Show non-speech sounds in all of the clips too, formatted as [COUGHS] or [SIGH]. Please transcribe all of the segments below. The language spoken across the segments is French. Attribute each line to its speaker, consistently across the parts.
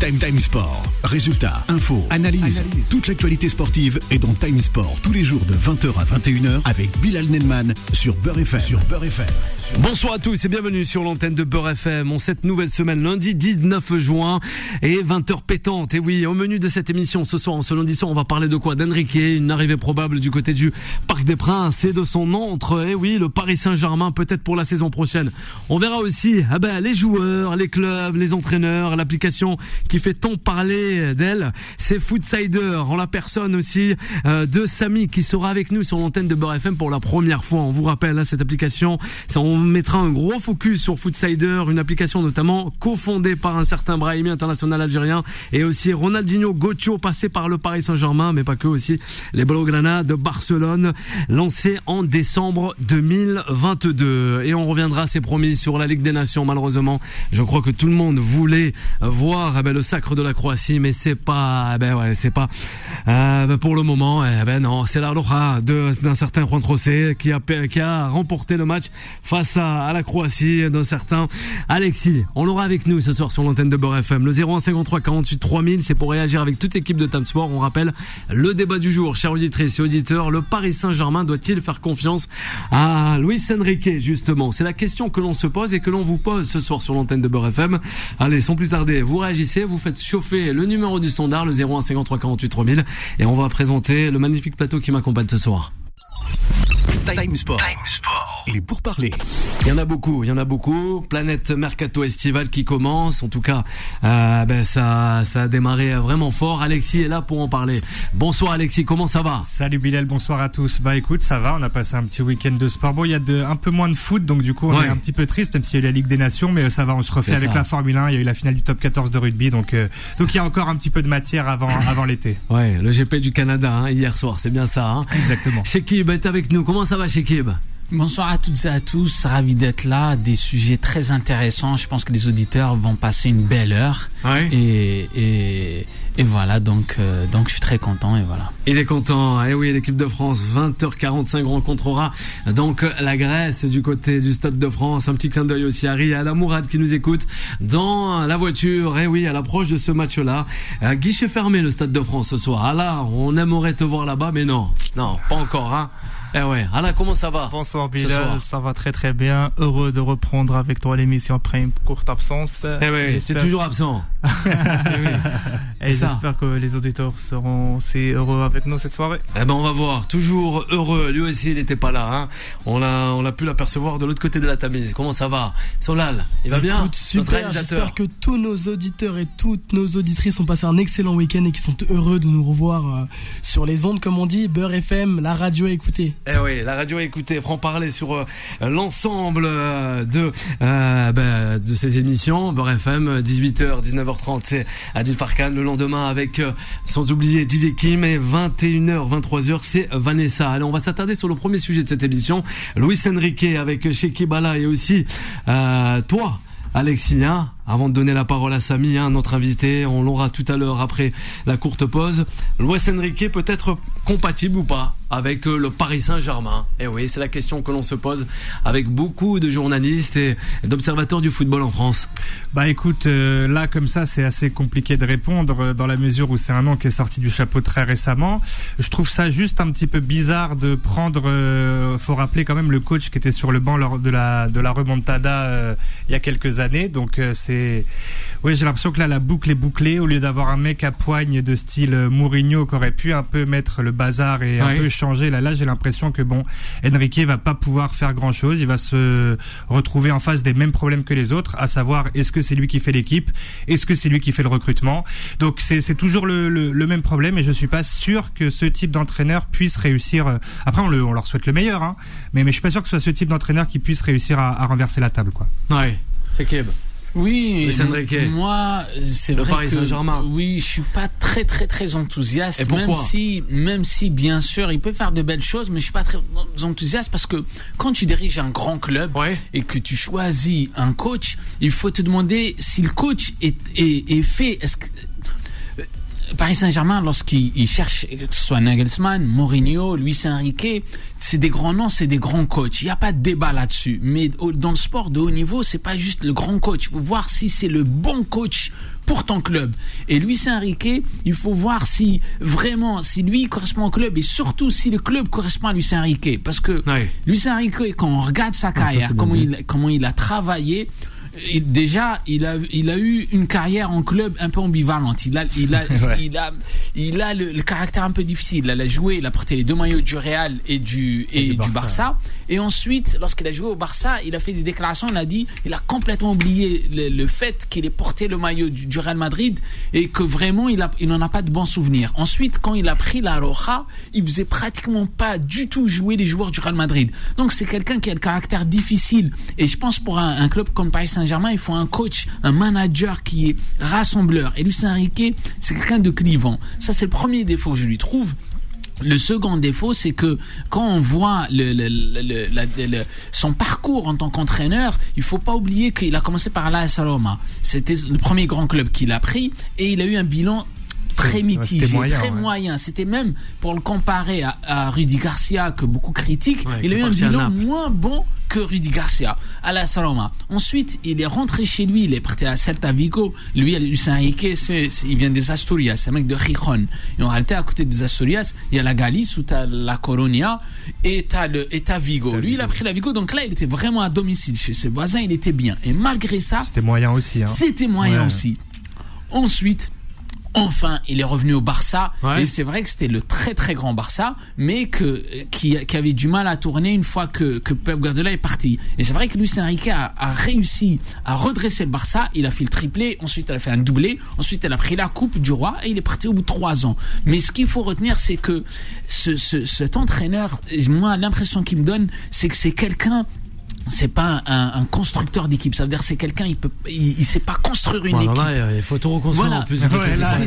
Speaker 1: Time Time Sport. Résultats, infos, analyse. Toute l'actualité sportive est dans Time Sport tous les jours de 20h à 21h avec Bilal Nelman sur Beurre FM. Sur Beurre FM.
Speaker 2: Bonsoir à tous et bienvenue sur l'antenne de Beurre FM. On cette nouvelle semaine, lundi 19 juin et 20h pétante. Et oui, au menu de cette émission ce soir, ce lundi soir, on va parler de quoi? D'Enrique, une arrivée probable du côté du Parc des Princes et de son entre. Et oui, le Paris Saint-Germain peut-être pour la saison prochaine. On verra aussi ah ben, les joueurs, les clubs, les entraîneurs, l'application qui fait tant parler d'elle, c'est Foodsider, en la personne aussi euh, de Samy qui sera avec nous sur l'antenne de Beurre FM pour la première fois. On vous rappelle hein, cette application, ça, on mettra un gros focus sur Foodsider, une application notamment cofondée par un certain Brahimi international algérien et aussi Ronaldinho Gocho passé par le Paris Saint-Germain, mais pas que aussi les Blaugrana de Barcelone, lancé en décembre 2022. Et on reviendra, c'est promis, sur la Ligue des Nations. Malheureusement, je crois que tout le monde voulait voir eh ben, sacre de la Croatie, mais c'est pas, eh ben ouais, c'est pas euh, ben, pour le moment. Eh ben non, c'est la Roja d'un certain Juan José qui a qui a remporté le match face à, à la Croatie d'un certain Alexis. On l'aura avec nous ce soir sur l'antenne de Beurre FM. Le 0153 48 3000, c'est pour réagir avec toute équipe de Time Sport. On rappelle le débat du jour, chers auditrices et auditeurs. Le Paris Saint-Germain doit-il faire confiance à Luis Enrique justement? C'est la question que l'on se pose et que l'on vous pose ce soir sur l'antenne de Beurre FM. Allez, sans plus tarder, vous réagissez, vous faites chauffer le numéro du standard, le 0153 48 3000, et on va présenter le magnifique plateau qui m'accompagne ce soir.
Speaker 1: Time Sport. Il est pour parler.
Speaker 2: Il y en a beaucoup, il y en a beaucoup. Planète Mercato Estival qui commence. En tout cas, euh, ben ça, ça a démarré vraiment fort. Alexis est là pour en parler. Bonsoir Alexis, comment ça va?
Speaker 3: Salut Bilal, bonsoir à tous. Bah écoute, ça va. On a passé un petit week-end de sport. Bon, il y a de, un peu moins de foot, donc du coup on
Speaker 2: Ouais.
Speaker 3: est un petit peu triste, même s'il y a eu la Ligue des Nations, mais euh, ça va. On se refait avec
Speaker 2: ça.
Speaker 3: la Formule 1. Il y a eu la finale du Top 14 de rugby, donc euh, donc il y a encore un petit peu de matière avant [COUGHS] avant l'été.
Speaker 2: Ouais, le GP du Canada hein, hier soir, c'est bien ça. Hein
Speaker 3: Exactement.
Speaker 2: Shekib est avec nous. Comment ça va Shekib?
Speaker 4: Bonsoir à toutes et à tous, ravi d'être là, des sujets très intéressants, je pense que les auditeurs vont passer une belle heure
Speaker 2: Ouais.
Speaker 4: et, et, et voilà, donc, euh, donc je suis très content et voilà.
Speaker 2: Il est content. Eh oui, l'équipe de France, 20h45 rencontrera donc la Grèce du côté du Stade de France. Un petit clin d'œil aussi à Ri et à la Mourad qui nous écoute dans la voiture. Eh oui, à l'approche de ce match-là. Guichet fermé le Stade de France ce soir. Ah là, on aimerait te voir là-bas, mais non. Non, pas encore, hein. Eh ouais. Là, comment ça va
Speaker 5: Bonsoir. Bilal, ça va très très bien. Heureux de reprendre avec toi l'émission après une courte absence.
Speaker 2: Eh oui, c'est toujours absent. Eh oui.
Speaker 5: Et j'espère que les auditeurs seront aussi heureux avec nous cette soirée.
Speaker 2: Eh ben on va voir. Toujours heureux. Lui aussi, il n'était pas là. Hein. On a, on a pu l'apercevoir de l'autre côté de la tamise. Comment ça va? Solal, il va bien?
Speaker 6: Écoute, super, j'espère que tous nos auditeurs et toutes nos auditrices ont passé un excellent week-end et qui sont heureux de nous revoir euh, sur les ondes, comme on dit, Beurre FM, la radio à écouter.
Speaker 2: Eh oui, la radio a écouté, franc parler sur euh, l'ensemble euh, de euh, ben, de ces émissions. Beurre FM, 18h, 19h30, c'est Adil Farkan. Le lendemain avec, euh, sans oublier DJ Kim, et 21h, 23h, c'est Vanessa. Allez, on va s'attarder sur le premier sujet de cette émission. Luis Enrique avec Shekibala et aussi euh, toi. Alexis, hein, avant de donner la parole à Samy, hein, notre invité, on l'aura tout à l'heure après la courte pause. Luis Enrique peut être compatible ou pas avec euh, le Paris Saint-Germain Et oui, c'est la question que l'on se pose avec beaucoup de journalistes et d'observateurs du football en France.
Speaker 3: Bah écoute, euh, là comme ça c'est assez compliqué de répondre euh, dans la mesure où c'est un nom qui est sorti du chapeau très récemment. Je trouve ça juste un petit peu bizarre de prendre, faut rappeler quand même le coach qui était sur le banc lors de la de la remontada il y a quelques années. Donc c'est, oui j'ai l'impression que là la boucle est bouclée au lieu d'avoir un mec à poigne de style euh, Mourinho qui aurait pu un peu mettre le bazar et un
Speaker 2: Ouais.
Speaker 3: peu changer. Là là j'ai l'impression que bon Enrique va pas pouvoir faire grand chose. Il va se retrouver en face des mêmes problèmes que les autres, à savoir est-ce que c'est lui qui fait l'équipe, est-ce que c'est lui qui fait le recrutement? Donc c'est c'est toujours le, le, le même problème et je suis pas sûr que ce type d'entraîneur puisse réussir. euh, Après on, le, on leur souhaite le meilleur, hein, mais mais je suis pas sûr que ce soit ce type d'entraîneur qui puisse réussir à, à renverser la table quoi.
Speaker 2: Ouais. Shekib.
Speaker 4: Oui, moi, c'est
Speaker 2: Le
Speaker 4: vrai
Speaker 2: Paris
Speaker 4: que oui, je suis pas très très très enthousiaste.
Speaker 2: Et
Speaker 4: même si, même si bien sûr, il peut faire de belles choses, mais je suis pas très enthousiaste parce que quand tu diriges un grand club
Speaker 2: Ouais.
Speaker 4: et que tu choisis un coach, il faut te demander si le coach est est, est fait. Est-ce Paris Saint-Germain, lorsqu'il cherche, que ce soit Nagelsmann, Mourinho, Luis Enrique, c'est des grands noms, c'est des grands coachs. Il n'y a pas de débat là-dessus. Mais dans le sport de haut niveau, c'est pas juste le grand coach. Il faut voir si c'est le bon coach pour ton club. Et Luis Enrique, il faut voir si vraiment, si lui correspond au club et surtout si le club correspond à Luis Enrique. Parce que
Speaker 2: Ouais.
Speaker 4: Luis Enrique, quand on regarde sa
Speaker 2: ça,
Speaker 4: carrière,
Speaker 2: c'est
Speaker 4: comment,
Speaker 2: bien dit.
Speaker 4: il, comment il a travaillé, et déjà, il a, il a eu une carrière en club un peu ambivalente. Il a, il a, [LAUGHS] il a, il a le, le caractère un peu difficile. Il a joué, il a porté les deux maillots du Real et du, et, du, Barça. Et ensuite, lorsqu'il a joué au Barça, il a fait des déclarations. Il a dit, il a complètement oublié le, fait qu'il ait porté le maillot du, Real Madrid et que vraiment, il n'en a pas de bons souvenirs. Ensuite, quand il a pris la Roja, il faisait pratiquement pas du tout jouer les joueurs du Real Madrid. Donc, c'est quelqu'un qui a le caractère difficile. Et je pense pour un, club comme Paris Saint-Germain, il faut un coach, un manager qui est rassembleur. Et Luis Enrique, c'est quelqu'un de clivant. Ça, c'est le premier défaut que je lui trouve. Le second défaut, c'est que quand on voit son parcours en tant qu'entraîneur, il faut pas oublier qu'il a commencé par l'AS Roma. C'était le premier grand club qu'il a pris et il a eu un bilan très mitigé,
Speaker 3: moyen,
Speaker 4: très
Speaker 3: ouais.
Speaker 4: moyen. C'était même pour le comparer à, à Rudy Garcia que beaucoup critiquent,
Speaker 2: Ouais,
Speaker 4: il a eu
Speaker 2: est
Speaker 4: un bilan moins bon que Rudy Garcia à la Saloma. Ensuite, il est rentré chez lui, il est parti à Celta Vigo. Lui, c'est, c'est- il vient des Asturias, c'est un mec de Gijón. Et en réalité, à côté des Asturias, il y a la Galice où t'as la Coronia et et t'as Vigo. Lui, il a pris la Vigo, donc là, il était vraiment à domicile chez ses voisins, il était bien. Et malgré ça,
Speaker 3: C'était moyen aussi. Hein.
Speaker 4: c'était moyen
Speaker 3: Ouais.
Speaker 4: aussi. Ensuite, enfin, il est revenu au Barça.
Speaker 2: Ouais.
Speaker 4: Et c'est vrai que c'était le très très grand Barça, mais que, qui, qui avait du mal à tourner une fois que, que Pep Guardiola est parti. Et c'est vrai que Luis Enrique a, a réussi à redresser le Barça. Il a fait le triplé, ensuite il a fait un doublé, ensuite il a pris la Coupe du Roi et il est parti au bout de trois ans. Mais ce qu'il faut retenir, c'est que ce, ce- cet entraîneur, moi, l'impression qu'il me donne, c'est que c'est quelqu'un c'est pas un, un constructeur d'équipe. Ça veut dire c'est quelqu'un, il peut, il, il sait pas construire une
Speaker 2: Voilà,
Speaker 4: équipe.
Speaker 2: là, il faut tout reconstruire
Speaker 4: Voilà,
Speaker 2: en plus.
Speaker 3: Ouais,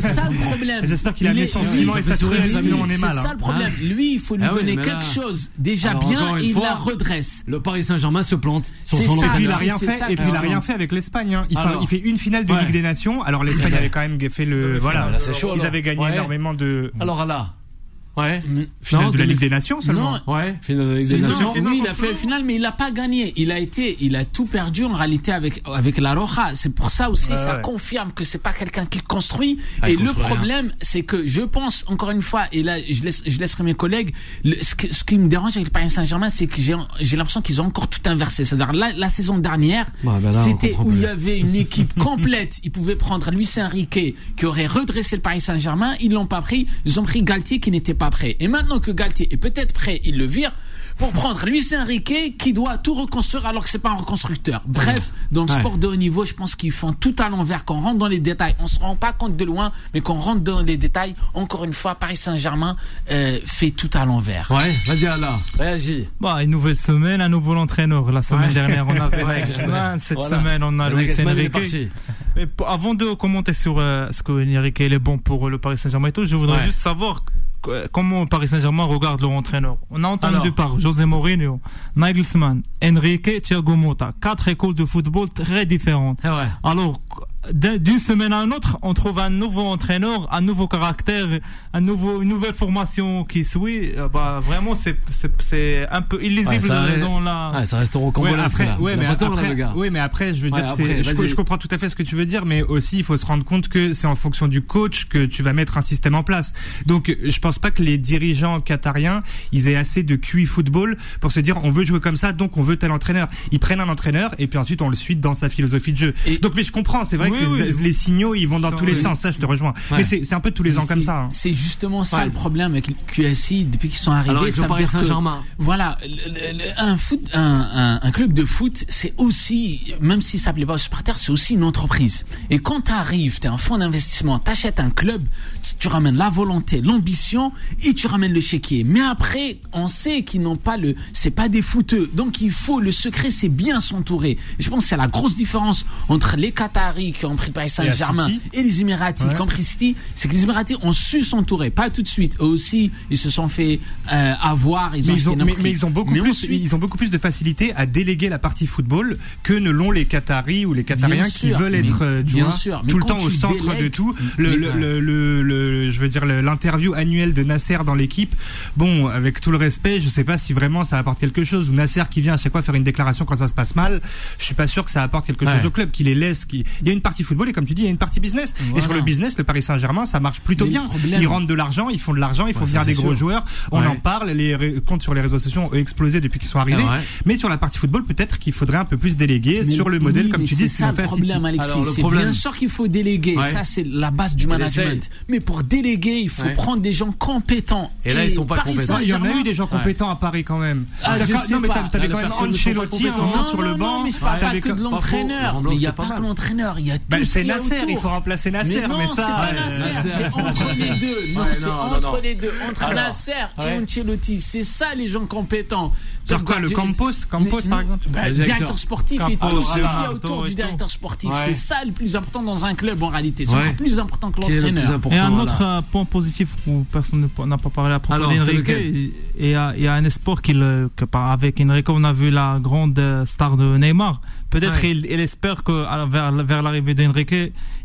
Speaker 4: c'est ça le problème.
Speaker 3: J'espère qu'il a
Speaker 4: est-
Speaker 3: son ciment et
Speaker 2: ça
Speaker 3: sa
Speaker 2: ça
Speaker 3: on est
Speaker 4: C'est
Speaker 3: mal.
Speaker 4: ça
Speaker 3: hein.
Speaker 4: le problème. Lui, il faut lui
Speaker 2: Ah oui,
Speaker 4: donner
Speaker 2: là-
Speaker 4: quelque chose déjà
Speaker 2: Alors,
Speaker 4: bien et il
Speaker 2: fois,
Speaker 4: la redresse.
Speaker 2: Le Paris Saint-Germain se plante
Speaker 4: C'est
Speaker 2: son
Speaker 4: ça,
Speaker 3: Et puis il a rien
Speaker 4: c'est
Speaker 3: fait.
Speaker 4: ça
Speaker 3: Et puis il a rien fait avec l'Espagne. hein. Il, fait-
Speaker 2: Alors.
Speaker 3: il fait une finale de
Speaker 2: Ouais.
Speaker 3: Ligue des Nations. Alors l'Espagne avait quand même fait le voilà.
Speaker 2: c'est
Speaker 3: Ils avaient gagné énormément de
Speaker 2: Alors là, ouais.
Speaker 3: finale
Speaker 2: Non,
Speaker 3: de la Ligue des Nations seulement.
Speaker 4: Non,
Speaker 2: Ouais, finale de la Ligue des
Speaker 4: Non,
Speaker 2: Nations.
Speaker 4: oui, il a fait le final, mais il n'a pas gagné. Il a été, il a tout perdu en réalité avec avec la Roja. C'est pour ça aussi, ça
Speaker 3: ouais.
Speaker 4: confirme que c'est pas quelqu'un qui construit.
Speaker 2: Ah,
Speaker 4: et le problème, c'est que je pense encore une fois, et là, je laisse, je laisserai mes collègues. le- ce, que- ce qui me dérange avec le Paris Saint-Germain, c'est que j'ai j'ai l'impression qu'ils ont encore tout inversé. C'est-à-dire la, la saison dernière,
Speaker 2: Ouais, ben
Speaker 4: c'était où il y avait une équipe complète. Ils pouvaient prendre Luis Enrique qui aurait redressé le Paris Saint-Germain. Ils l'ont pas pris. Ils ont pris Galtier qui n'était pas prêt. Et maintenant que Galtier est peut-être prêt, ils le virent pour prendre Luis Enrique qui doit tout reconstruire alors que c'est pas un reconstructeur. Bref, dans le
Speaker 2: Ouais.
Speaker 4: sport de haut niveau, je pense qu'ils font tout à l'envers. Quand on rentre dans les détails, on se rend pas compte de loin, mais quand on rentre dans les détails, encore une fois, Paris Saint-Germain euh, fait tout à l'envers.
Speaker 2: Ouais, vas-y Allah, réagis.
Speaker 5: Bah, une nouvelle semaine, un nouveau entraîneur. La semaine
Speaker 2: Ouais.
Speaker 5: dernière, on avait [LAUGHS]
Speaker 2: Ouais.
Speaker 5: Nagelsmann. Cette
Speaker 2: Voilà.
Speaker 5: semaine, on a
Speaker 2: il
Speaker 5: Enrique.
Speaker 2: parti.
Speaker 5: Mais avant de commenter sur euh, ce que Enrique il est bon pour le Paris Saint-Germain et tout, je voudrais
Speaker 2: Ouais.
Speaker 5: juste savoir comment le Paris Saint-Germain regarde leur entraîneur? On a entendu
Speaker 2: Alors.
Speaker 5: par José Mourinho, Nagelsmann, Enrique, Thiago Motta. Quatre écoles de football très différentes. Alors, d'une semaine à une autre, on trouve un nouveau entraîneur, un nouveau caractère, un nouveau, une nouvelle formation qui suit. Euh, Bah, vraiment, c'est, c'est, un peu illisible
Speaker 2: Ouais, reste-
Speaker 5: dans la.
Speaker 2: Ah, ça reste au
Speaker 3: Ouais, après,
Speaker 2: là.
Speaker 3: ouais, mais
Speaker 2: là,
Speaker 3: après,
Speaker 2: le gars.
Speaker 3: ouais, mais après, je veux
Speaker 2: Ouais,
Speaker 3: dire,
Speaker 2: après,
Speaker 3: je, comprends tout à fait ce que tu veux dire, mais aussi, il faut se rendre compte que c'est en fonction du coach que tu vas mettre un système en place. Donc, je pense pas que les dirigeants qatariens, ils aient assez de QI football pour se dire, on veut jouer comme ça, donc on veut tel entraîneur. Ils prennent un entraîneur et puis ensuite on le suit dans sa philosophie de jeu.
Speaker 4: Et-
Speaker 3: donc, mais je comprends, c'est vrai
Speaker 5: Oui,
Speaker 3: que les,
Speaker 5: oui.
Speaker 3: les signaux, ils vont dans
Speaker 5: Ça,
Speaker 3: tous les
Speaker 5: oui.
Speaker 3: sens. Ça, je te rejoins.
Speaker 2: Ouais.
Speaker 3: Mais c'est, un peu tous les
Speaker 4: Mais
Speaker 3: ans comme ça. hein.
Speaker 4: C'est justement ça
Speaker 2: Ouais.
Speaker 4: le problème avec le QSI depuis qu'ils sont arrivés.
Speaker 2: Alors, avec
Speaker 4: ça veut
Speaker 2: Paris
Speaker 4: dire que-
Speaker 2: Saint-Germain.
Speaker 4: Voilà, le- le- un, foot, un, un, un club de foot, c'est aussi, même si ça plaît pas aux supporters, c'est aussi une entreprise. Et quand tu arrives, tu es un fonds d'investissement, tu achètes un club, tu ramènes la volonté, l'ambition et tu ramènes le chéquier. Mais après, on sait qu'ils n'ont pas le, c'est pas des footeux. Donc il faut, le secret, c'est bien s'entourer. Je pense que c'est la grosse différence entre les Qataris qui qui ont pris Paris Saint-Germain et les Émiratis
Speaker 3: Ouais.
Speaker 4: qui ont pris City, c'est que les Émiratis ont su s'entourer, pas tout de suite. Eux aussi, ils se sont fait euh, avoir, ils ont
Speaker 3: Mais ils, ont,
Speaker 4: acheté
Speaker 3: mais,
Speaker 4: n'importe
Speaker 3: mais
Speaker 4: qui.
Speaker 3: ils ont beaucoup
Speaker 4: Mais
Speaker 3: plus,
Speaker 4: ensuite-
Speaker 3: ils ont beaucoup plus de facilité à déléguer la partie football que ne l'ont les Qataris ou les Qatariens qui
Speaker 4: sûr,
Speaker 3: veulent être euh,
Speaker 4: bien
Speaker 3: vois,
Speaker 4: sûr,
Speaker 3: tout le temps au centre de tout. Le, le, le, je veux dire l'interview annuelle de Nasser dans l'équipe. Bon, avec tout le respect, je sais pas si vraiment ça apporte quelque chose. Ou Nasser qui vient à chaque fois faire une déclaration quand ça se passe mal, je suis pas sûr que ça apporte quelque
Speaker 2: Ouais.
Speaker 3: chose au club, qui les laisse. Qui... Il y a une partie football et comme tu dis, il y a une partie business. Et sur le business, le Paris Saint-Germain, ça marche plutôt
Speaker 4: Mais
Speaker 3: bien. Ils rentrent de l'argent, ils font de l'argent, ils font
Speaker 2: Ouais,
Speaker 3: venir
Speaker 2: ça,
Speaker 3: des gros joueurs. On
Speaker 2: Ouais.
Speaker 3: en parle, les comptes sur les réseaux sociaux ont explosé depuis qu'ils sont arrivés.
Speaker 2: Ah ouais.
Speaker 3: Mais sur la partie football, peut-être qu'il faudrait un peu plus déléguer
Speaker 4: Mais
Speaker 3: sur le
Speaker 4: oui,
Speaker 3: modèle, comme tu dis, ce
Speaker 4: c'est
Speaker 3: qu'ils
Speaker 4: ça
Speaker 3: ont fait
Speaker 4: problème, Alexis.
Speaker 2: Alors, le
Speaker 4: C'est
Speaker 2: problème-
Speaker 4: bien sûr qu'il faut déléguer.
Speaker 2: Ouais.
Speaker 4: Ça, c'est la base du management. Mais pour déléguer, il faut
Speaker 2: Ouais.
Speaker 4: prendre des gens compétents.
Speaker 2: Et là, ils sont pas compétents.
Speaker 3: Il y en a eu des gens compétents à Paris quand même.
Speaker 4: Ah,
Speaker 3: non, mais t'avais quand même Ancelotti à un
Speaker 2: compétents.
Speaker 3: moment
Speaker 4: Non,
Speaker 3: sur le banc.
Speaker 4: non, mais je parle pas que de
Speaker 3: quand-
Speaker 4: l'entraîneur. Il n'y a
Speaker 2: pas
Speaker 4: que
Speaker 2: mal.
Speaker 4: Il y a tout
Speaker 3: Bah,
Speaker 4: ce
Speaker 3: c'est Nasser,
Speaker 4: autour.
Speaker 3: il faut remplacer Nasser,
Speaker 4: Mais non,
Speaker 3: mais
Speaker 4: c'est
Speaker 3: ça.
Speaker 4: c'est [LAUGHS] entre les deux. Non,
Speaker 2: Ouais,
Speaker 4: c'est entre
Speaker 2: non.
Speaker 4: les deux. Entre
Speaker 2: Alors,
Speaker 4: Nasser
Speaker 2: ouais.
Speaker 4: et Ancelotti. C'est ça, les gens compétents.
Speaker 3: Genre quoi, le
Speaker 4: Guardiola-
Speaker 3: Campos Campos,
Speaker 4: Mais-
Speaker 3: par exemple
Speaker 4: bah,
Speaker 2: Le
Speaker 4: le
Speaker 2: directeur.
Speaker 4: sportif et tout ce qu'il y a
Speaker 5: voilà,
Speaker 4: autour
Speaker 5: tout
Speaker 4: du directeur
Speaker 5: tout.
Speaker 4: sportif.
Speaker 2: Ouais.
Speaker 4: C'est ça le plus important dans un club en réalité. C'est
Speaker 2: Ouais.
Speaker 4: encore plus important que
Speaker 2: Qui est le
Speaker 4: l'entraîneur.
Speaker 5: Et un autre euh, point positif où personne ne- n'a pas parlé à propos d'Enrique, il il y, a, il y a un espoir qu'il, euh, avec Enrique, on a vu la grande euh, star de Neymar. Peut-être
Speaker 2: Ouais.
Speaker 5: il, il espère que vers, vers l'arrivée d'Enrique,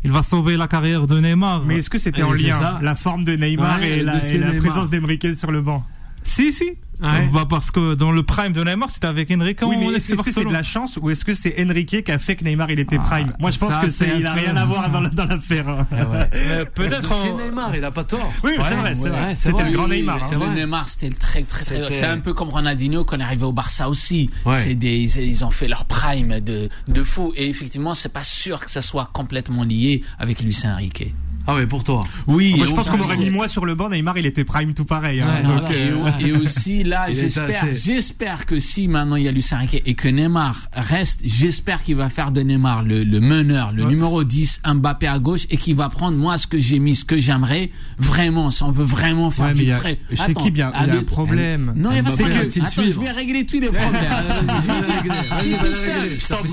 Speaker 5: il va sauver la carrière de Neymar.
Speaker 3: Mais est-ce que c'était en lien. La forme de Neymar
Speaker 2: Ouais,
Speaker 3: et la, et la présence d'Emrique sur le banc?
Speaker 5: Si, si.
Speaker 2: Ouais.
Speaker 5: Bah, parce que dans le prime de Neymar, c'était avec Enrique.
Speaker 3: Oui, mais est-ce est-ce que c'est de la chance ou est-ce que c'est Enrique qui a fait que Neymar il était
Speaker 5: Ah,
Speaker 3: prime? Moi, je pense
Speaker 5: ça,
Speaker 3: que
Speaker 5: c'est
Speaker 3: il a rien à voir dans, la- dans l'affaire. hein.
Speaker 5: Euh, [LAUGHS] Peut-être.
Speaker 2: C'est
Speaker 5: en-
Speaker 2: Neymar, il a pas tort.
Speaker 3: Oui, c'est
Speaker 2: Ouais,
Speaker 3: vrai, c'est
Speaker 2: ouais,
Speaker 3: vrai. C'était le grand Neymar. hein.
Speaker 2: c'est
Speaker 4: le
Speaker 2: vrai.
Speaker 4: Neymar, c'était le très, très, très. C'est un peu comme Ronaldinho quand il est arrivé au Barça aussi.
Speaker 2: Ouais.
Speaker 4: C'est des, ils, ont fait leur prime de, de fou. Et effectivement, c'est pas sûr que ça soit complètement lié avec Lucien Riquet.
Speaker 2: Ah ouais, pour toi.
Speaker 4: Oui,
Speaker 3: Moi, je pense
Speaker 4: on
Speaker 3: qu'on aurait mis moi sur le banc. Neymar, il était prime tout pareil. hein.
Speaker 2: Ouais,
Speaker 3: Donc,
Speaker 2: voilà.
Speaker 4: Et,
Speaker 3: euh,
Speaker 4: et aussi [LAUGHS] là, j'espère, que si maintenant il y a Lucien Riquet et que Neymar reste, j'espère qu'il va faire de Neymar le, le meneur, le
Speaker 3: Ouais.
Speaker 4: numéro 10, Mbappé à gauche et qu'il va prendre moi ce que j'ai mis, ce que j'aimerais vraiment, si on veut vraiment faire
Speaker 3: Ouais,
Speaker 4: du frais.
Speaker 3: chez
Speaker 4: Attends,
Speaker 3: qui bien Il y a un problème?
Speaker 4: Non, il y a pas Attends, je vais régler tous les problèmes. [LAUGHS] Si tout
Speaker 2: régler.
Speaker 4: seul,
Speaker 2: Je
Speaker 4: te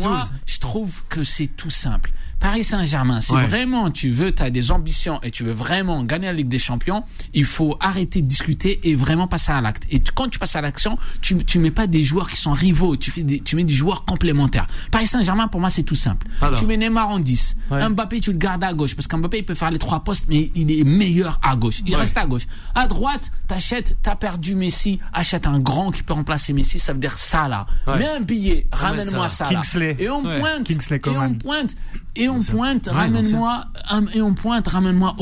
Speaker 4: jure je trouve que c'est tout simple. Paris Saint-Germain, si
Speaker 2: Ouais.
Speaker 4: vraiment tu veux, tu as des ambitions et tu veux vraiment gagner la Ligue des Champions, il faut arrêter de discuter et vraiment passer à l'acte. Et tu- quand tu passes à l'action, tu, tu mets pas des joueurs qui sont rivaux, tu, fais des, tu mets des joueurs complémentaires. Paris Saint-Germain, pour moi, c'est tout simple.
Speaker 2: Alors.
Speaker 4: Tu mets Neymar en 10.
Speaker 2: Ouais.
Speaker 4: Mbappé, tu le gardes à gauche parce qu'Mbappé, il peut faire les trois postes, mais il est meilleur à gauche. Il
Speaker 2: Ouais.
Speaker 4: reste à gauche. À droite, t'achètes, t'as perdu Messi, achète un grand qui peut remplacer Messi, ça veut dire ça là. Mets un billet, ramène-moi
Speaker 2: ça.
Speaker 4: là.
Speaker 3: Kingsley.
Speaker 4: Et on pointe,
Speaker 3: Kingsley
Speaker 4: et on pointe, et on pointe, ramène-moi, et on pointe, ramène-moi.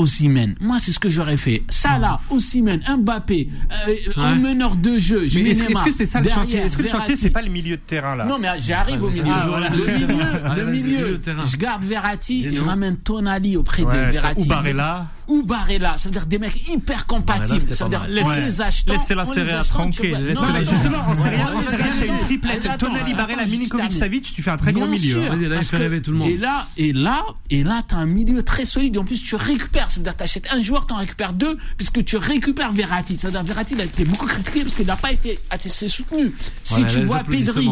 Speaker 4: Moi, c'est ce que j'aurais fait. Ça là, Osimhen, Mbappé, euh, un meneur de jeu. Je
Speaker 3: Mais est-ce que c'est ça le chantier? Est-ce que le chantier, c'est pas le milieu de terrain là?
Speaker 4: Non, mais j'arrive au milieu.
Speaker 3: Ah, voilà.
Speaker 4: Le [LAUGHS] milieu, le
Speaker 2: milieu
Speaker 4: milieu. Je garde Verratti et je ramène Tonali auprès de Verratti.
Speaker 3: Ou Barella.
Speaker 4: Ou Barella. Ça veut dire des mecs hyper compatibles. Ça veut dire,
Speaker 2: mal.
Speaker 4: laisse
Speaker 3: Ouais.
Speaker 4: les achetants.
Speaker 5: Laissez la
Speaker 4: on
Speaker 5: Serie
Speaker 4: les
Speaker 5: A tranquille, la-.
Speaker 3: Justement, en Serie A, t'as une triplette.
Speaker 4: attends,
Speaker 3: Tonali, Barella, Milinkovic, Savic, tu fais un très gros milieu.
Speaker 4: sûr,
Speaker 3: hein.
Speaker 2: Vas-y, là, il
Speaker 4: parce
Speaker 2: fait rêver tout le monde.
Speaker 4: Et là, et là, et là, t'as un milieu très solide. Et en plus, tu récupères. Ça veut dire, t'achètes un joueur, t'en récupères deux, puisque tu récupères Verratti. Ça veut dire, Verratti, il a été beaucoup critiqué parce qu'il n'a pas été assez soutenu. Si tu vois Pedri.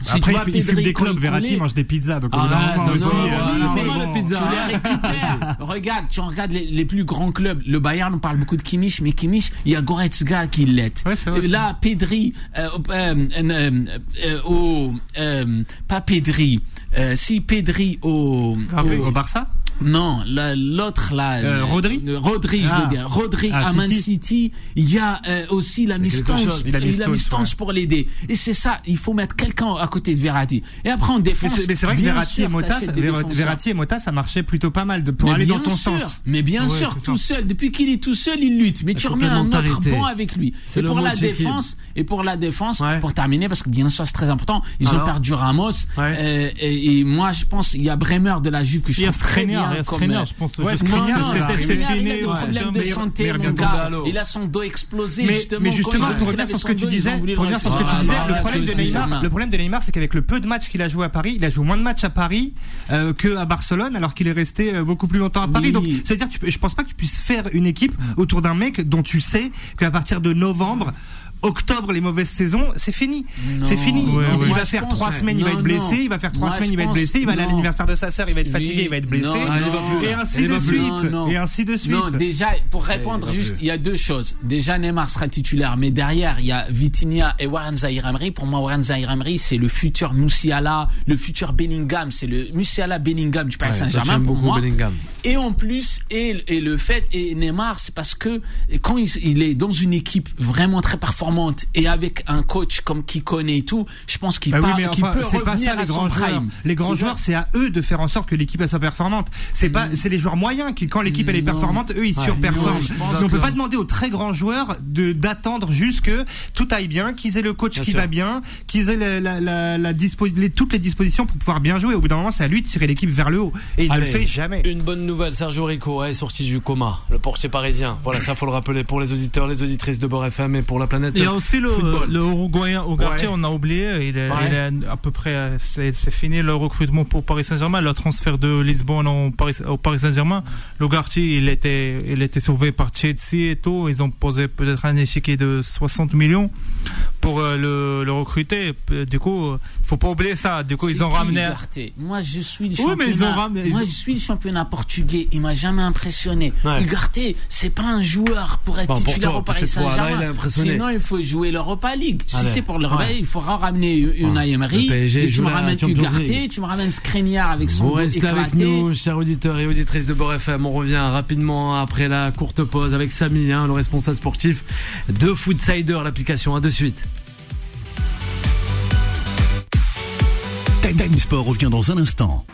Speaker 4: Si
Speaker 3: Après, il fume des clubs. Verratti mange des pizzas. Donc,
Speaker 2: non,
Speaker 3: aussi,
Speaker 2: non,
Speaker 3: euh,
Speaker 2: la pizza.
Speaker 4: tu les récupères. regarde, tu regardes les, les plus grands clubs. Le Bayern, on parle beaucoup de Kimmich, mais Kimmich, il y a Goretzka qui.
Speaker 3: Ouais, c'est
Speaker 4: Là, Pedri, euh, euh, euh, euh, euh, pas Pedri, euh, si Pedri au,
Speaker 3: Ah
Speaker 4: Au
Speaker 3: Barça
Speaker 4: non, la- l'autre là.
Speaker 3: Euh,
Speaker 4: le-
Speaker 3: Rodri
Speaker 4: le Rodri, je
Speaker 3: Ah.
Speaker 4: veux dire. Rodri
Speaker 3: Ah,
Speaker 4: à Man
Speaker 3: City.
Speaker 4: Il y a euh, aussi la Mistance.
Speaker 3: Il a mis
Speaker 4: Il a
Speaker 3: Stones,
Speaker 4: mis Stones
Speaker 3: ouais.
Speaker 4: pour l'aider. Et c'est ça, il faut mettre quelqu'un à côté de Verratti. Et après en défense.
Speaker 3: mais c'est vrai que Verratti et Mota. Verratti et ça marchait plutôt pas mal de, pour
Speaker 4: Mais
Speaker 3: aller dans ton
Speaker 4: sûr,
Speaker 3: sens.
Speaker 4: Mais bien
Speaker 3: Ouais,
Speaker 4: sûr, tout
Speaker 3: ça.
Speaker 4: seul. Depuis qu'il est tout seul, il lutte. Mais
Speaker 2: La
Speaker 4: tu remets un autre banc avec lui.
Speaker 2: C'est
Speaker 4: Et pour la défense, et pour la défense,
Speaker 2: Ouais.
Speaker 4: pour terminer, parce que bien sûr c'est très important, ils ont perdu Ramos. Euh, et, moi, je pense, il y a Bremer de la Juve que je trouve très bien
Speaker 5: il a
Speaker 4: comme,
Speaker 5: Skriniar, je pense.
Speaker 3: Ouais,
Speaker 5: Je-
Speaker 3: Skriniar,
Speaker 4: non, non,
Speaker 3: c'est-
Speaker 4: Skriniar,
Speaker 3: c'est
Speaker 4: il a
Speaker 3: fini,
Speaker 4: des
Speaker 3: ouais.
Speaker 4: problèmes de
Speaker 3: Mais-
Speaker 4: santé,
Speaker 3: mais
Speaker 4: mon
Speaker 3: regarde
Speaker 4: gars.
Speaker 2: Gonzalo.
Speaker 4: Il a son dos explosé,
Speaker 3: Mais,
Speaker 4: justement.
Speaker 3: mais pour revenir sur ce que tu disais,
Speaker 4: ont voulu le
Speaker 3: pour revenir sur ce que tu
Speaker 4: refaire.
Speaker 3: disais,
Speaker 4: Ah,
Speaker 3: le
Speaker 4: bah,
Speaker 3: problème de
Speaker 4: Paris
Speaker 3: Neymar,
Speaker 4: Saint-Germain.
Speaker 3: le problème de Neymar, c'est qu'avec le peu de matchs qu'il a joué à Paris, il a joué moins de matchs à Paris euh, que à Barcelone, alors qu'il est resté euh, beaucoup plus longtemps à Paris. Donc, c'est-à-dire, tu peux- je pense pas que tu puisses faire une équipe autour d'un mec dont tu sais qu'à partir de novembre. Octobre, les mauvaises saisons, c'est fini. C'est fini.
Speaker 5: Ouais,
Speaker 3: il,
Speaker 5: ouais.
Speaker 3: il
Speaker 4: Moi,
Speaker 3: va faire trois semaines, il va être blessé. Il va faire trois semaines, il va être blessé. Il va aller à l'anniversaire de sa sœur, il va être fatigué, il va être blessé. Et ainsi de suite. Et ainsi de suite.
Speaker 4: Non, déjà, pour répondre, juste, il y a deux choses. Déjà, Neymar sera titulaire, mais derrière, il y a Vitinha et Warren Zahir Emery. Pour moi, Warren Zahir Emery, c'est le futur Musiala, le futur Bellingham. C'est le Musiala Bellingham du Paris Saint-Germain pour moi.
Speaker 2: Bellingham.
Speaker 4: Et en plus, et, et le fait, et Neymar, c'est parce que quand il, il est dans une équipe vraiment très performante et avec un coach comme qui connaît et tout, je pense qu'il
Speaker 3: Bah oui, enfin,
Speaker 4: peut
Speaker 3: c'est pas
Speaker 4: revenir
Speaker 3: ça les
Speaker 4: à son
Speaker 3: grands joueurs.
Speaker 4: prime.
Speaker 3: Les grands
Speaker 4: C'est
Speaker 3: joueurs, c'est à eux de faire en sorte que l'équipe soit performante. C'est pas, c'est les joueurs moyens qui, quand l'équipe elle est performante, eux ils
Speaker 2: Ouais.
Speaker 3: surperforment. Mais on peut pas demander aux très grands joueurs de d'attendre juste que tout aille bien, qu'ils aient le coach
Speaker 2: Bien
Speaker 3: qui
Speaker 2: sûr.
Speaker 3: va bien, qu'ils aient la, la, la, la dispo- les- toutes les dispositions pour pouvoir bien jouer. Au bout d'un moment, c'est à lui de tirer l'équipe vers le haut. Et il ne le fait jamais.
Speaker 2: Une bonne nouvelle, Sergio Rico est sorti du coma, le portier parisien. Voilà, ça faut le rappeler pour les auditeurs, les auditrices de Beurre FM et pour la planète.
Speaker 5: Il y a aussi le,
Speaker 2: football.
Speaker 5: le Uruguayen Ugarte,
Speaker 2: Ouais.
Speaker 5: on a oublié. Il est,
Speaker 2: Ouais.
Speaker 5: il est à peu près, euh, c'est fini le recrutement pour Paris Saint-Germain, le transfert de Lisbonne au Paris, au Paris Saint-Germain. L'Ugarte, il était, il était sauvé par Chelsea et tout. Ils ont posé peut-être un échiquier de 60 millions pour euh, le, le recruter. Du coup, euh, faut pas oublier ça. Du coup, ils ont ramené.
Speaker 4: Ugarte Moi, je suis le
Speaker 5: Oui,
Speaker 4: championnat.
Speaker 5: mais ils ont ramené- ils
Speaker 4: Moi, je suis le championnat portugais. Il m'a jamais impressionné.
Speaker 2: Ouais.
Speaker 4: Ugarte, c'est pas un joueur pour être
Speaker 2: Bon, pour
Speaker 4: titulaire
Speaker 2: toi,
Speaker 4: au Paris Saint-Germain.
Speaker 2: impressionné.
Speaker 4: Sinon, il faut jouer l'Europa League. Si c'est pour l'Europa
Speaker 2: Ouais.
Speaker 4: Il faudra ramener Unai Emery.
Speaker 2: Le PSG
Speaker 4: et tu me ramènes Ugarte, tu me ramènes Skriniar avec son
Speaker 2: Vous
Speaker 4: dos
Speaker 2: restez avec nous, chers auditeurs et auditrices de Beurre FM. On revient rapidement après la courte pause avec Samy, hein, le responsable sportif de Foodsider, l'application. À de suite.
Speaker 1: Time Time Sport revient dans un instant.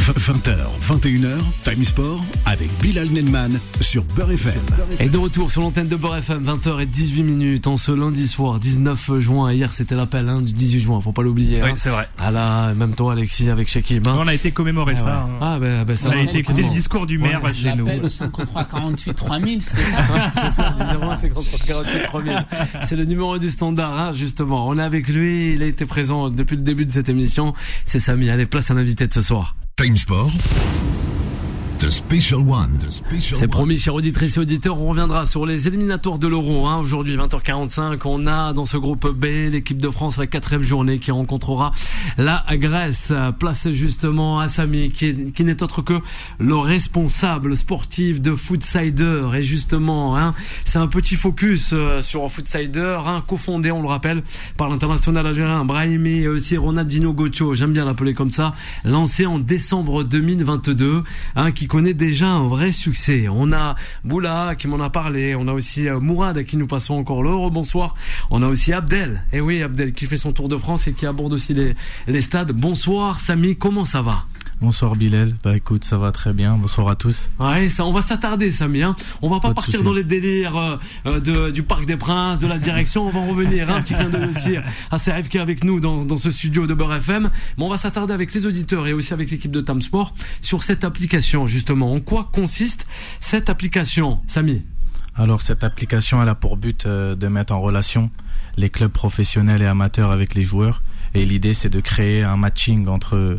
Speaker 1: 20h, 21h, Time Sport avec Bilal Nenman sur Beurre FM.
Speaker 2: Et de retour sur l'antenne de Beurre FM, 20h et 18 minutes en ce lundi soir, 19 juin. Hier, c'était l'appel hein, du 18 juin, faut pas l'oublier.
Speaker 3: Oui,
Speaker 2: hein.
Speaker 3: c'est vrai.
Speaker 2: Ah là, même toi, Alexis, avec Shekib. hein.
Speaker 3: On a été commémorer
Speaker 2: Ah,
Speaker 3: ça.
Speaker 2: ouais.
Speaker 3: hein.
Speaker 2: Ah, ben, ben, ça
Speaker 3: On a été écouter le discours du maire
Speaker 2: Ouais,
Speaker 3: chez nous.
Speaker 4: L'appel au 53 48 3000, c'était ça
Speaker 2: C'est ça, du 01 53 48 3000. C'est le numéro du standard, hein, justement. On est avec lui, il a été présent depuis le début de cette émission. C'est Samy, allez, place à l'invité de ce soir.
Speaker 1: Time Sport. The Special One. The Special
Speaker 2: C'est
Speaker 1: One.
Speaker 2: promis, chers auditrices et auditeurs, on reviendra sur les éliminatoires de l'Euro. Hein. Aujourd'hui, 20h45, on a dans ce groupe B l'équipe de France, la quatrième journée qui rencontrera la Grèce. Place justement à Samy, qui, qui n'est autre que le responsable sportif de Foodsider. Et justement, hein, c'est un petit focus euh, sur Foodsider, hein, cofondé, on le rappelle, par l'international algérien Brahimi et aussi Ronaldinho Gocho, j'aime bien l'appeler comme ça, lancé en décembre 2022, hein, qui connaît déjà un vrai succès. On a Boula qui m'en a parlé, on a aussi euh, Mourad à qui nous passons encore le bonsoir. On a aussi Abdel, et oui Abdel qui fait son tour de France et qui aborde aussi les, les stades. Bonsoir Samy, comment ça va?
Speaker 7: Bonsoir Bilal, bah écoute ça va très bien, bonsoir à tous.
Speaker 2: Ouais, ça, on va s'attarder, Samy. Hein. On va pas, partir dans les délires euh, euh, de, du Parc des Princes, de la direction. On va en revenir. hein, Un petit clin d'œil aussi à CRF qui est avec nous dans, dans ce studio de Beurre FM. Mais on va s'attarder avec les auditeurs et aussi avec l'équipe de Tam Sport sur cette application, justement. En quoi consiste cette application, Samy?
Speaker 7: Alors cette application elle a pour but euh, de mettre en relation les clubs professionnels et amateurs avec les joueurs et l'idée c'est de créer un matching entre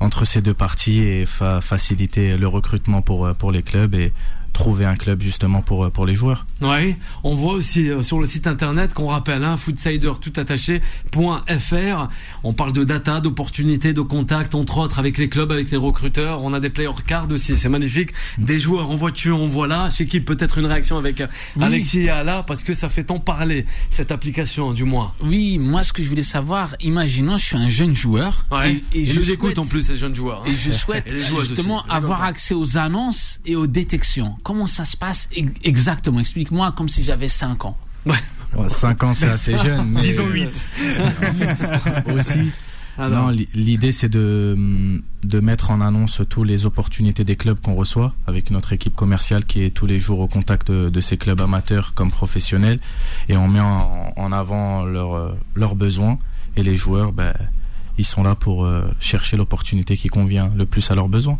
Speaker 7: entre ces deux parties et fa- faciliter le recrutement pour euh, pour les clubs. Et trouver un club justement pour euh, pour les joueurs.
Speaker 2: Oui, on voit aussi euh, sur le site internet qu'on rappelle, hein, foodsider tout attaché, .fr. On parle de data, d'opportunités, de contacts, entre autres, avec les clubs, avec les recruteurs. On a des player cards aussi, c'est magnifique. Des joueurs en voiture, on voit là. Chez qui peut-être une réaction avec euh,
Speaker 4: Oui.
Speaker 2: Alexis et Ala, parce que ça fait tant parler, cette application, du moins.
Speaker 4: Oui, moi, ce que je voulais savoir, imaginons, je suis un jeune joueur.
Speaker 2: Ouais.
Speaker 4: Et, je
Speaker 2: nous
Speaker 4: souhaite-
Speaker 2: écoutent en plus, ces jeunes joueurs. hein.
Speaker 4: Et je [LAUGHS] souhaite
Speaker 2: Et
Speaker 4: justement avoir accès aux annonces et aux détections. Comment ça se passe exactement? Explique-moi comme si j'avais 5 ans.
Speaker 7: Ouais, cinq ans c'est assez jeune. mais
Speaker 3: Disons 8.
Speaker 7: aussi.
Speaker 2: Alors,
Speaker 7: Non, li- l'idée c'est de, de mettre en annonce toutes les opportunités des clubs qu'on reçoit avec notre équipe commerciale qui est tous les jours au contact de, de ces clubs amateurs comme professionnels et on met en, en avant leurs euh, leurs besoins et les joueurs ben, ils sont là pour euh, chercher l'opportunité qui convient le plus à leurs besoins.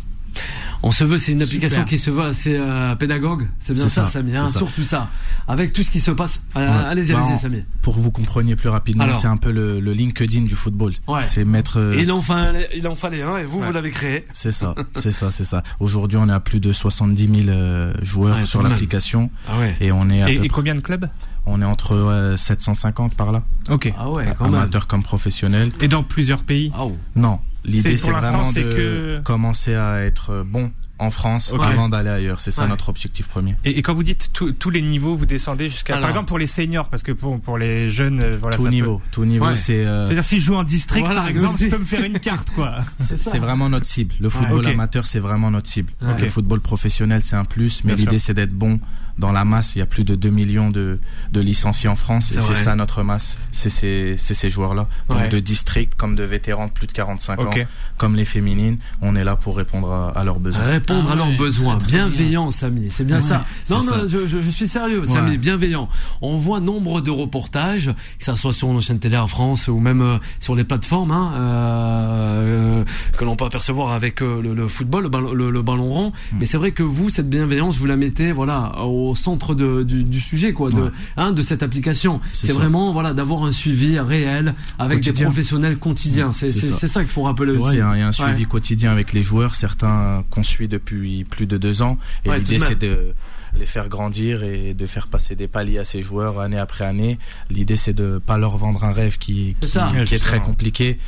Speaker 2: On se veut, c'est une application
Speaker 4: Super.
Speaker 2: qui se veut assez euh, pédagogue. C'est bien ça,
Speaker 7: ça,
Speaker 2: Samy. Hein, surtout ça. Avec tout ce qui se passe. Euh,
Speaker 7: Ouais.
Speaker 2: Allez-y,
Speaker 7: Bah,
Speaker 2: allez-y, Samy.
Speaker 7: Pour que vous compreniez plus rapidement, c'est un peu le, le LinkedIn du football.
Speaker 2: Ouais.
Speaker 7: C'est mettre euh,
Speaker 2: Et il en fallait, il en fallait un, et vous, vous l'avez créé.
Speaker 7: C'est ça, [LAUGHS] c'est ça, c'est ça. Aujourd'hui, on est à plus de 70 000 euh, joueurs sur l'application
Speaker 2: Ah ouais.
Speaker 7: et on est à
Speaker 3: Et,
Speaker 7: peu
Speaker 3: et combien de clubs?
Speaker 7: On est entre ouais, 750 par là.
Speaker 3: Ok.
Speaker 2: Ah ouais, quand même.
Speaker 7: Amateurs comme professionnels.
Speaker 3: Et dans plusieurs pays?
Speaker 2: Ah.
Speaker 7: Non, l'idée
Speaker 3: C'est-
Speaker 7: c'est
Speaker 3: pour l'instant,
Speaker 7: vraiment
Speaker 3: c'est
Speaker 7: de
Speaker 3: que-
Speaker 7: commencer à être bon en France avant d'aller ailleurs. C'est ça
Speaker 2: Ouais.
Speaker 7: notre objectif premier.
Speaker 3: Et, et quand vous dites tous- tous les niveaux, vous descendez jusqu'à. Par exemple, pour les seniors, parce que pour, pour les jeunes, euh, voilà,
Speaker 7: tout
Speaker 3: ça
Speaker 7: niveau, tout niveau,
Speaker 2: Ouais.
Speaker 7: c'est euh.
Speaker 3: C'est-à-dire, si je joue en district,
Speaker 2: Voilà,
Speaker 3: par exemple, je peux me faire une carte, quoi. [LAUGHS]
Speaker 7: c'est vraiment notre cible. Le football amateur, c'est vraiment notre cible. Le football professionnel, c'est un plus, mais l'idée c'est d'être bon dans la masse. Il y a plus de 2 millions de, de licenciés en France
Speaker 2: C'est
Speaker 7: et c'est
Speaker 2: vrai.
Speaker 7: ça notre masse. C'est ces, c'est ces joueurs-là. Donc
Speaker 2: Ouais.
Speaker 7: de district comme de vétérans de plus de 45 ans, comme les féminines, on est là pour répondre à, à leurs besoins.
Speaker 2: Répondre
Speaker 4: Ah
Speaker 2: à leurs
Speaker 4: ouais,
Speaker 2: besoins. Bienveillant, Samy. C'est bien
Speaker 4: Ouais,
Speaker 2: ça. Non,
Speaker 7: ça.
Speaker 2: non, je, je, je suis sérieux,
Speaker 7: Ouais.
Speaker 2: Samy. Bienveillant. On voit nombre de reportages, que ça soit sur nos chaînes télé en France ou même euh, sur les plateformes, hein, euh, que l'on peut apercevoir avec euh, le, le football, le ballon, le, le ballon rond.
Speaker 7: Mm.
Speaker 2: Mais c'est vrai que vous, cette bienveillance, vous la mettez, voilà, au centre de, du, du sujet, quoi, de,
Speaker 7: Ouais.
Speaker 2: hein, de cette application.
Speaker 7: C'est
Speaker 2: vraiment, voilà, d'avoir un suivi réel avec des professionnels quotidiens. C'est
Speaker 7: C'est ça.
Speaker 2: qu'il faut rappeler
Speaker 7: Ouais,
Speaker 2: aussi.
Speaker 7: il y, a un- il y a un suivi quotidien avec les joueurs, certains qu'on suit depuis plus de deux ans. Et l'idée, c'est de les faire grandir et de faire passer des paliers à ces joueurs année après année. L'idée, c'est de pas leur vendre un rêve qui, qui,
Speaker 2: ça.
Speaker 7: qui est très compliqué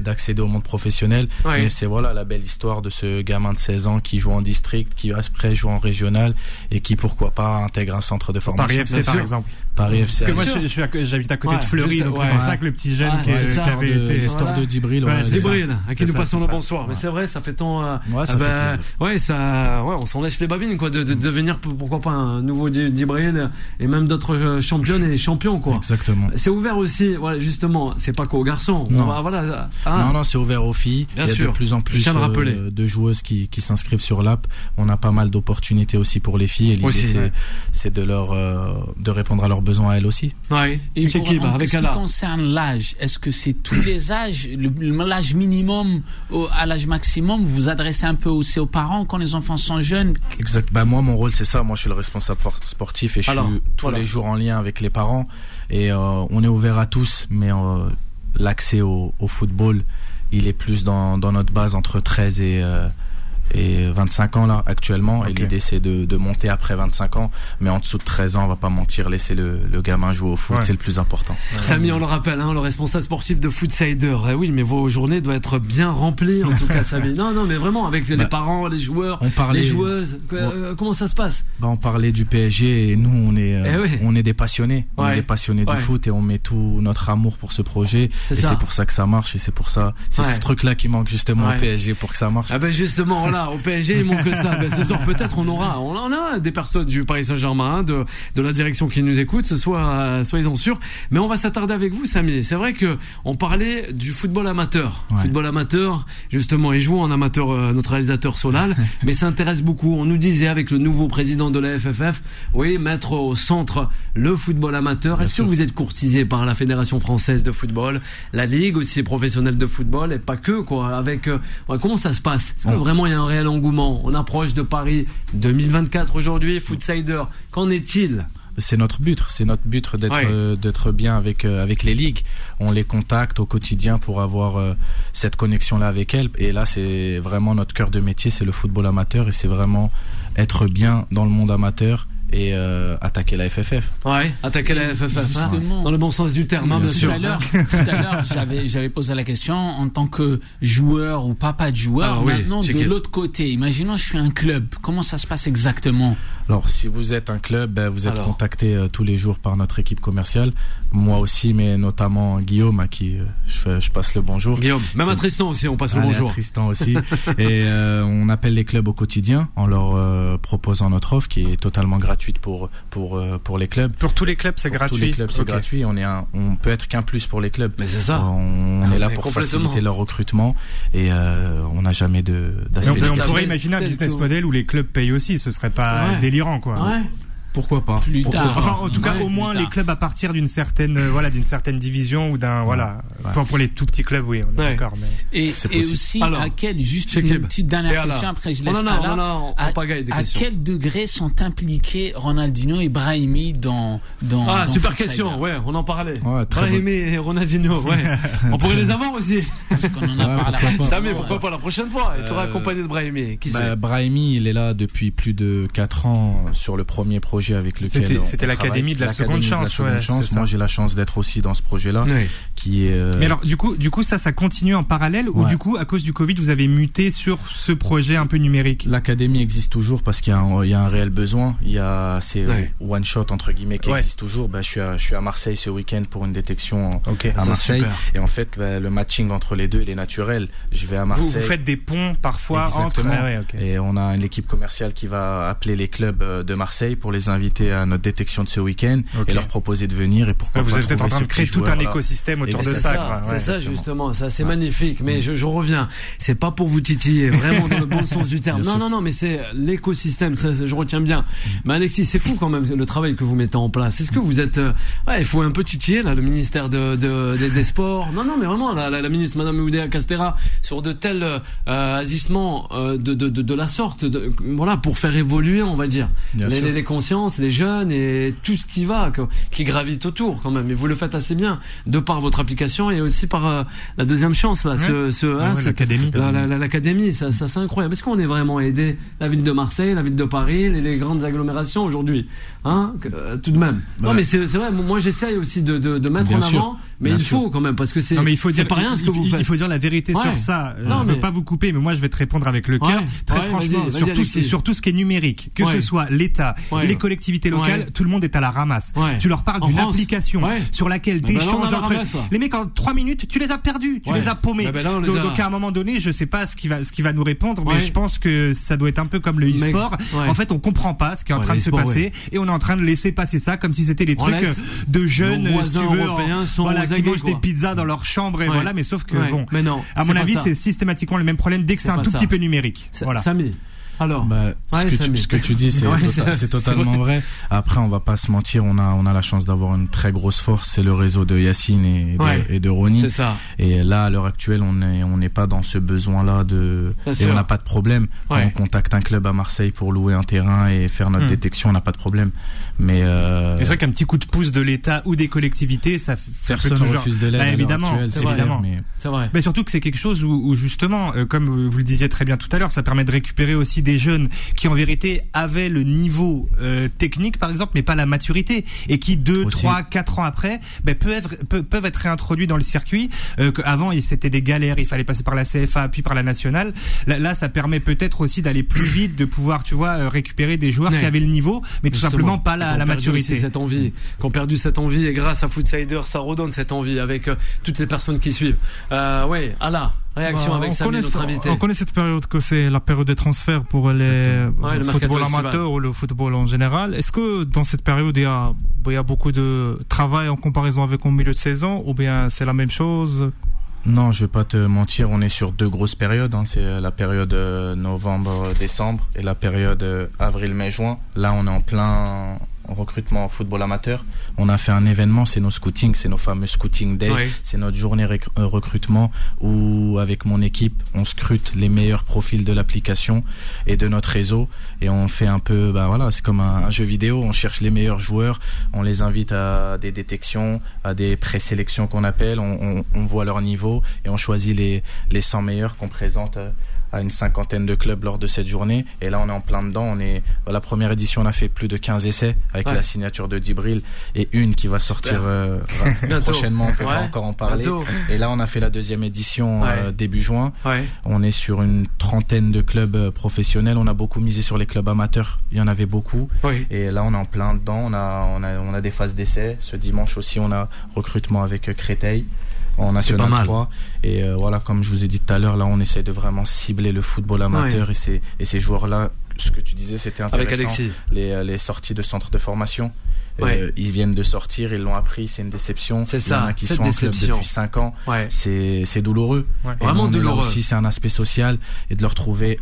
Speaker 7: d'accéder au monde professionnel.
Speaker 2: Ouais.
Speaker 7: Mais c'est voilà la belle histoire de ce gamin de 16 ans qui joue en district, qui après joue en régional et qui pourquoi pas intègre un centre de formation.
Speaker 3: Paris FC, par exemple.
Speaker 7: Paris FC.
Speaker 3: Parce que moi, j'habite à côté
Speaker 2: Ouais,
Speaker 3: de Fleury, donc
Speaker 2: ouais.
Speaker 3: c'est pour ça que le petit jeune
Speaker 2: Ah,
Speaker 3: qui,
Speaker 2: ça.
Speaker 3: avait
Speaker 7: de-
Speaker 3: été.
Speaker 7: l'histoire
Speaker 2: Voilà.
Speaker 7: de ça.
Speaker 2: Djibril, à qui nous passons le bonsoir. Mais c'est vrai, ça fait ton. euh,
Speaker 7: Ouais, ça
Speaker 2: ah
Speaker 7: fait plaisir.
Speaker 2: ouais, ça, ouais, on s'en lèche les babines, quoi, de, de devenir pourquoi pas un nouveau Djibril et même d'autres euh, championnes et champions, quoi.
Speaker 7: Exactement.
Speaker 2: C'est ouvert aussi, voilà, justement, c'est pas qu'aux garçons. On
Speaker 7: Non.
Speaker 2: va, voilà. ah,
Speaker 7: Non, non, c'est ouvert aux filles.
Speaker 2: Bien
Speaker 7: Il y a
Speaker 2: sûr.
Speaker 7: de plus en plus euh, de joueuses qui, qui s'inscrivent sur l'app. On a pas mal d'opportunités aussi pour les filles. Et l'idée,
Speaker 2: Aussi,
Speaker 7: c'est,
Speaker 2: ouais.
Speaker 7: c'est de leur euh, de répondre à leurs besoins à elles aussi.
Speaker 2: Ouais.
Speaker 4: Et pour-
Speaker 2: qui, bah,
Speaker 4: en
Speaker 2: avec
Speaker 4: ce qui
Speaker 2: Allah.
Speaker 4: concerne l'âge, est-ce que c'est tous les [COUGHS] âges, l'âge minimum au- à l'âge maximum, vous vous adressez un peu aussi aux parents quand les enfants sont jeunes?
Speaker 7: Exact. Bah moi, mon rôle, c'est ça. Moi, je suis le responsable por- sportif et je
Speaker 2: Alors,
Speaker 7: suis tous
Speaker 2: voilà.
Speaker 7: les jours en lien avec les parents. Et euh, on est ouvert à tous, mais euh, l'accès au, au football, il est plus dans, dans notre base entre 13 et euh, et 25 ans là actuellement et l'idée c'est de, de monter après 25 ans mais en dessous de 13 ans on va pas mentir laisser le, le gamin jouer au foot
Speaker 3: Ouais.
Speaker 7: c'est le plus important
Speaker 2: Samy, on le rappelle, hein, le responsable sportif de Foodsider. Eh oui, mais vos journées doivent être bien remplies, en tout cas, Samy. [LAUGHS] Non, non, mais vraiment, avec les
Speaker 7: Bah,
Speaker 2: parents, les joueurs,
Speaker 7: on parlait
Speaker 2: les joueuses. Euh, comment ça se passe?
Speaker 7: Bah, on parlait du PSG et nous on est euh,
Speaker 2: Eh oui.
Speaker 7: on est des passionnés, on est des passionnés
Speaker 2: Ouais.
Speaker 7: du foot et on met tout notre amour pour ce projet
Speaker 2: C'est
Speaker 7: et c'est pour ça que ça marche et c'est pour ça c'est
Speaker 2: Ouais.
Speaker 7: ce truc là qui manque justement
Speaker 2: Ouais.
Speaker 7: au PSG pour que ça marche.
Speaker 2: Ah ben justement, voilà, au PSG, il manque que ça. Ben, ce soir, peut-être, on aura, on en a des personnes du Paris Saint-Germain, de, de la direction qui nous écoute, ce soir, euh, soyez-en sûrs. Mais on va s'attarder avec vous, Samy. C'est vrai que on parlait du football amateur.
Speaker 7: Ouais.
Speaker 2: Football amateur, justement, il joue en amateur, euh, notre réalisateur Solal, [LAUGHS] mais ça intéresse beaucoup. On nous disait avec le nouveau président de la FFF, oui, mettre au centre le football amateur. Est-ce que vous êtes courtisé par la Fédération française de football, la Ligue aussi professionnelle de football, et pas que, quoi, avec, euh, ouais, comment ça se passe? Est-ce que vraiment il y a un réel engouement? On approche de Paris 2024 aujourd'hui, Footsider. Qu'en est-il?
Speaker 7: C'est notre but, c'est notre but d'être
Speaker 2: Ouais.
Speaker 7: euh, d'être bien avec euh, avec les ligues. On les contacte au quotidien pour avoir euh, cette connexion là avec elles et là c'est vraiment notre cœur de métier, c'est le football amateur et c'est vraiment être bien dans le monde amateur et euh, attaquer la FFF.
Speaker 2: Ouais, attaquer la FFF, hein,
Speaker 4: Justement.
Speaker 2: dans le bon sens du terme, hein, bien
Speaker 4: tout
Speaker 2: sûr.
Speaker 4: à l'heure, tout à l'heure, j'avais j'avais posé la question en tant que joueur ou papa de joueur.
Speaker 2: Alors oui,
Speaker 4: Maintenant,
Speaker 2: j'ai
Speaker 4: de l'autre côté, imaginons je suis un club. Comment ça se passe exactement?
Speaker 7: Alors, si vous êtes un club, ben, vous êtes
Speaker 2: Alors.
Speaker 7: contacté euh, tous les jours par notre équipe commerciale. Moi aussi, mais notamment Guillaume, à qui euh, je, fais- je passe le bonjour.
Speaker 2: Guillaume, même à Tristan aussi, on passe le
Speaker 7: Allez, à
Speaker 2: bonjour.
Speaker 7: Tristan aussi. [LAUGHS] et euh, on appelle les clubs au quotidien en leur euh, proposant notre offre qui est totalement gratuite pour pour euh, pour les clubs.
Speaker 3: Pour tous les clubs, c'est
Speaker 7: Pour
Speaker 3: gratuit.
Speaker 7: Tous les clubs, c'est gratuit. On est un, on peut être qu'un plus pour les clubs.
Speaker 2: Mais c'est ça.
Speaker 7: On,
Speaker 2: Ah,
Speaker 7: est là
Speaker 2: mais
Speaker 7: pour faciliter leur recrutement et euh, on n'a jamais de
Speaker 3: Mais on, on pourrait imaginer un business model où les clubs payent aussi, ce serait pas
Speaker 2: Ouais.
Speaker 3: délirant quoi.
Speaker 2: Ouais.
Speaker 7: Pourquoi pas
Speaker 4: Plus
Speaker 7: Pourquoi
Speaker 4: tard.
Speaker 7: pas
Speaker 3: Enfin, en tout cas,
Speaker 4: Ouais,
Speaker 3: au moins les clubs à partir d'une certaine, euh, voilà, d'une certaine division ou d'un, voilà.
Speaker 7: Ouais.
Speaker 3: Pour, pour les tout petits clubs, oui, on est
Speaker 2: Ouais.
Speaker 3: d'accord. Mais...
Speaker 4: Et, et aussi,
Speaker 2: Alors,
Speaker 4: à quel, juste une petite
Speaker 2: Et
Speaker 4: dernière question, après je laisse
Speaker 2: en a,
Speaker 4: Allah.
Speaker 2: on en a en- en
Speaker 4: à, à quel degré sont impliqués Ronaldinho et Brahimi dans, dans,
Speaker 2: Ah,
Speaker 4: dans
Speaker 2: super question, ouais, on en parlait.
Speaker 7: Ouais, très
Speaker 2: Brahimi et Ronaldinho, ouais. [LAUGHS] on pourrait les avoir aussi.
Speaker 4: Parce qu'on en a parlé
Speaker 7: pourquoi
Speaker 2: Samy, pas la prochaine fois Il sera
Speaker 7: Euh,
Speaker 2: accompagné de Brahimi. Qui
Speaker 7: Bah, Brahimi, il est là depuis plus de 4 ans sur le premier projet. Projet avec lequel
Speaker 3: C'était- l'académie de la seconde chance,
Speaker 7: seconde
Speaker 3: ouais,
Speaker 7: chance. Moi, j'ai la chance d'être aussi dans ce projet-là,
Speaker 2: Oui.
Speaker 7: qui est. euh,
Speaker 3: Mais alors, du coup, du coup, ça, ça continue en parallèle ou du coup, à cause du Covid, vous avez muté sur ce projet un peu numérique?
Speaker 7: L'académie existe toujours parce qu'il y, a un- il y a un réel besoin. Il y a ces
Speaker 2: Ouais.
Speaker 7: one shot entre guillemets qui existent toujours. Bah, je suis à, je suis à Marseille ce week-end pour une détection
Speaker 3: Ok.
Speaker 7: à Marseille. Et en fait, bah, le matching entre les deux, il est naturel. Je vais à Marseille.
Speaker 3: vous faites des ponts parfois entre.
Speaker 7: Exactement.
Speaker 3: Ah ouais, ok.
Speaker 7: Et on a l'équipe commerciale qui va appeler les clubs euh, de Marseille pour les inviter à notre détection de ce week-end et leur proposer de venir et pourquoi
Speaker 3: Ouais, vous
Speaker 7: pas
Speaker 3: êtes en train de créer tout un écosystème autour
Speaker 7: Et
Speaker 3: de
Speaker 7: c'est
Speaker 3: ça.
Speaker 2: c'est ça justement, ça c'est magnifique. Mais je, je reviens, c'est pas pour vous titiller, vraiment dans le bon sens du terme. Non, non, non, mais c'est l'écosystème, ça, je retiens bien. Mais Alexis, c'est fou quand même le travail que vous mettez en place. Est-ce que vous êtes, euh, ouais, il faut un peu titiller là, le ministère de, de- des- des Sports? Non, non, mais vraiment, la, ministre Madame Oudéa Castera sur de tels euh, agissements euh, de, de, la sorte, voilà, pour faire évoluer, on va dire, les,
Speaker 7: sûr.
Speaker 2: Les, jeunes et tout ce qui va, qui gravite autour quand même. Et vous le faites assez bien, de par votre application et aussi par euh, la deuxième chance là, ce, ce,
Speaker 3: Ouais,
Speaker 2: hein,
Speaker 3: ouais, l'académie.
Speaker 2: la- la- la- l'académie, ça, ça c'est incroyable. Est-ce qu'on est vraiment aidé? La ville de Marseille, la ville de Paris, les, les grandes agglomérations aujourd'hui, hein, euh, tout de même. Non mais c'est vrai. Moi j'essaye aussi de, de, de mettre
Speaker 7: Bien
Speaker 2: en
Speaker 7: sûr.
Speaker 2: avant, mais il
Speaker 7: sûr.
Speaker 2: faut quand même parce que c'est pas rien ce que vous faites.
Speaker 3: Il faut dire la vérité
Speaker 2: Ouais.
Speaker 3: sur ça. Euh,
Speaker 2: Non,
Speaker 3: je veux
Speaker 2: mais-
Speaker 3: pas vous couper, mais moi je vais te répondre avec le cœur.
Speaker 2: Ouais.
Speaker 3: Très
Speaker 2: Ouais,
Speaker 3: franchement, sur, tout,
Speaker 2: Alexis.
Speaker 3: sur tout ce qui est numérique, que
Speaker 2: Ouais.
Speaker 3: ce soit l'État,
Speaker 2: Ouais.
Speaker 3: les collectivités locales,
Speaker 2: Ouais.
Speaker 3: tout le monde est à la ramasse.
Speaker 2: Ouais.
Speaker 3: Tu leur parles d'une application
Speaker 2: Ouais.
Speaker 3: sur laquelle
Speaker 2: ben
Speaker 3: entre
Speaker 2: ramasse, là.
Speaker 3: les mecs en trois minutes, tu les as perdus, tu les as paumés.
Speaker 2: Ben là, les
Speaker 3: donc,
Speaker 2: a-
Speaker 3: donc, à un moment donné, je sais pas ce qui va ce qui va nous répondre, mais je pense que ça doit être un peu comme le e-sport. En fait, on comprend pas ce qui est en train de se passer et on est en train de laisser passer ça comme si c'était
Speaker 2: On
Speaker 3: trucs
Speaker 2: laisse
Speaker 3: de jeunes, si tu veux, en- voilà, qui mangent des pizzas dans leur chambre et voilà, mais sauf que bon. À mon avis, c'est systématiquement le même problème dès que c'est un tout petit peu numérique. Voilà.
Speaker 2: Alors.
Speaker 7: Bah,
Speaker 2: Ouais,
Speaker 7: ce, que tu, ce que tu dis, c'est [LAUGHS]
Speaker 2: Ouais,
Speaker 7: tota- totalement vrai. Après, on va pas se mentir, on a, on a la chance d'avoir une très grosse force, c'est le réseau de Yacine et de,
Speaker 2: Ouais.
Speaker 7: et de Ronnie.
Speaker 2: C'est ça.
Speaker 7: Et là, à l'heure actuelle, on n'est on n'est pas dans ce besoin-là de.
Speaker 2: Bien
Speaker 7: et
Speaker 2: sûr.
Speaker 7: on n'a pas de problème. Quand on contacte un club à Marseille pour louer un terrain et faire notre
Speaker 3: Hmm.
Speaker 7: détection, on n'a pas de problème. Mais euh,
Speaker 3: C'est vrai qu'un petit coup de pouce de l'État ou des collectivités, ça,
Speaker 7: personne
Speaker 3: toujours.
Speaker 7: refuse de l'aide.
Speaker 3: Bah, évidemment,
Speaker 7: actuelle,
Speaker 3: c'est vrai.
Speaker 7: mais
Speaker 2: C'est vrai.
Speaker 3: Mais surtout que c'est quelque chose où, où justement, euh, comme vous le disiez très bien tout à l'heure, ça permet de récupérer aussi des jeunes qui en vérité avaient le niveau euh, technique par exemple, mais pas la maturité, et qui deux,
Speaker 7: Aussi.
Speaker 3: trois, quatre ans après, ben, peuvent, être, peuvent, être réintroduits dans le circuit. Euh, avant, il- c'était des galères, il fallait passer par la CFA puis par la nationale. Là, là ça permet peut-être aussi d'aller plus [COUGHS] vite, de pouvoir, tu vois, euh, récupérer des joueurs
Speaker 2: Ouais.
Speaker 3: qui avaient le niveau, mais tout simplement pas la, la maturité.
Speaker 2: cette envie, qui ont perdu cette envie et grâce à Foodsider, ça redonne cette envie avec euh, toutes les personnes qui suivent. Euh, ouais, Allah, réaction
Speaker 5: Bah,
Speaker 2: avec
Speaker 5: on
Speaker 2: Samy,
Speaker 5: connaît,
Speaker 2: notre invité.
Speaker 5: on connaît cette période que c'est la période des transferts pour les.
Speaker 2: Ouais, le
Speaker 5: football amateur ou le football en général. Est-ce que dans cette période il y a, il y a beaucoup de travail en comparaison avec au milieu de saison ou bien c'est la même chose?
Speaker 7: Non, je vais pas te mentir, on est sur deux grosses périodes. hein. C'est la période euh, novembre-décembre et la période euh, avril-mai-juin. Là, on est en plein recrutement en football amateur. On a fait un événement, c'est nos scootings, c'est nos fameux scouting day. C'est notre journée réc- euh, recrutement où, avec mon équipe, on scrute les meilleurs profils de l'application et de notre réseau. Et on fait un peu, bah voilà, c'est comme un, un jeu vidéo. On cherche les meilleurs joueurs, on les invite à des détections, à des présélections qu'on appelle. On, on, on voit leur niveau et on choisit les, les 100 meilleurs qu'on présente euh, à une cinquantaine de clubs lors de cette journée. Et là, on est en plein dedans. On est, la première édition, on a fait plus de 15 essais avec
Speaker 2: Ouais.
Speaker 7: la signature de Dibril et une qui va sortir euh, [LAUGHS] prochainement. On peut pas encore en parler.
Speaker 2: Bientôt.
Speaker 7: Et là, on a fait la deuxième édition euh, début juin. On est sur une trentaine de clubs euh, professionnels. On a beaucoup misé sur les clubs amateurs. Il y en avait beaucoup. Et là, on est en plein dedans. On a, on a, on a des phases d'essai. Ce dimanche aussi, on a recrutement avec Créteil en National
Speaker 2: pas mal.
Speaker 7: 3. Et euh, voilà, comme je vous ai dit tout à l'heure, là, on essaie de vraiment cibler le football amateur et ces, et ces joueurs-là. Ce que tu disais, c'était intéressant.
Speaker 2: Avec Alexis.
Speaker 7: Les, euh, les sorties de centres de formation.
Speaker 2: Ouais.
Speaker 7: Euh, ils viennent de sortir, ils l'ont appris, c'est une déception.
Speaker 2: C'est
Speaker 7: Il y en
Speaker 2: ça,
Speaker 7: a qui
Speaker 2: cette
Speaker 7: sont en club
Speaker 2: déception.
Speaker 7: depuis 5 ans.
Speaker 2: Ouais.
Speaker 7: C'est c'est douloureux.
Speaker 3: Ouais.
Speaker 2: Vraiment douloureux.
Speaker 7: aussi, c'est un aspect social et de leur trouver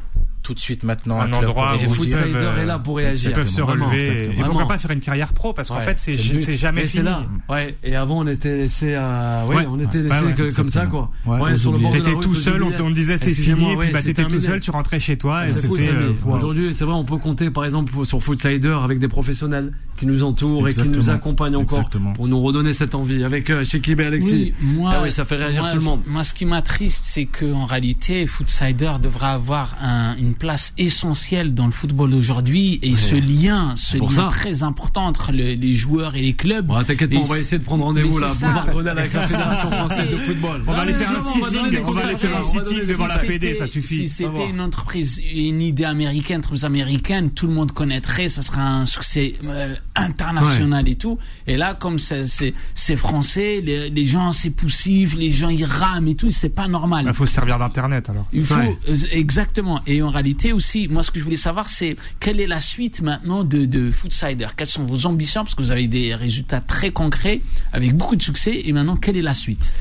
Speaker 7: tout de suite maintenant
Speaker 3: Un endroit où ils
Speaker 2: Foodsider
Speaker 3: euh,
Speaker 2: est là pour
Speaker 3: Ils
Speaker 2: réagir.
Speaker 3: peuvent se relever.
Speaker 7: exactement.
Speaker 3: Et pourquoi pas faire une carrière pro Parce qu'en
Speaker 2: Ouais,
Speaker 3: fait, c'est jamais
Speaker 2: Mais
Speaker 3: fini.
Speaker 2: c'est là. Ouais. Et avant, on était laissé à, ouais,
Speaker 3: Ouais.
Speaker 2: on était laissé que- comme ça, quoi.
Speaker 7: Ouais,
Speaker 2: sur le
Speaker 3: T'étais tout seul, on, on disait c'est fini, et puis bah, t'étais tout seul, tu rentrais chez toi. euh.
Speaker 2: Aujourd'hui, c'est vrai, on peut compter par exemple sur Foodsider avec des professionnels qui nous entourent et qui nous accompagnent encore pour nous redonner cette envie. Avec euh, Shekib et Alexis.
Speaker 4: Oui, moi,
Speaker 2: Ah ça fait réagir
Speaker 4: moi,
Speaker 2: tout le monde.
Speaker 4: Moi, ce qui m'attriste, c'est que en réalité, Foodsider devra avoir un- une place essentielle dans le football aujourd'hui et ce lien, ce lien
Speaker 2: ça.
Speaker 4: très important entre le- les joueurs et les clubs.
Speaker 2: Bon, t'inquiète on va essayer de prendre rendez-vous là pour voir avec la Fédération
Speaker 4: ça.
Speaker 2: française de football.
Speaker 3: On va aller faire un sitting, on va aller faire un sitting
Speaker 4: Si
Speaker 3: devant la Fédé, ça suffit.
Speaker 4: Si c'était une entreprise, une idée américaine, entreprise américaine, tout le monde connaîtrait, ça serait un succès euh, international et tout. Et là, comme c'est français, les, les gens c'est poussif, les gens ils rament et tout, c'est pas normal.
Speaker 3: Il faut se servir d'internet alors.
Speaker 4: Il faut euh, exactement. Et en réalité aussi, moi ce que je voulais savoir, c'est quelle est la suite maintenant de, de Foodsider? Quelles sont vos ambitions? Parce que vous avez des résultats très concrets, avec beaucoup de succès. Et maintenant, quelle est la suite?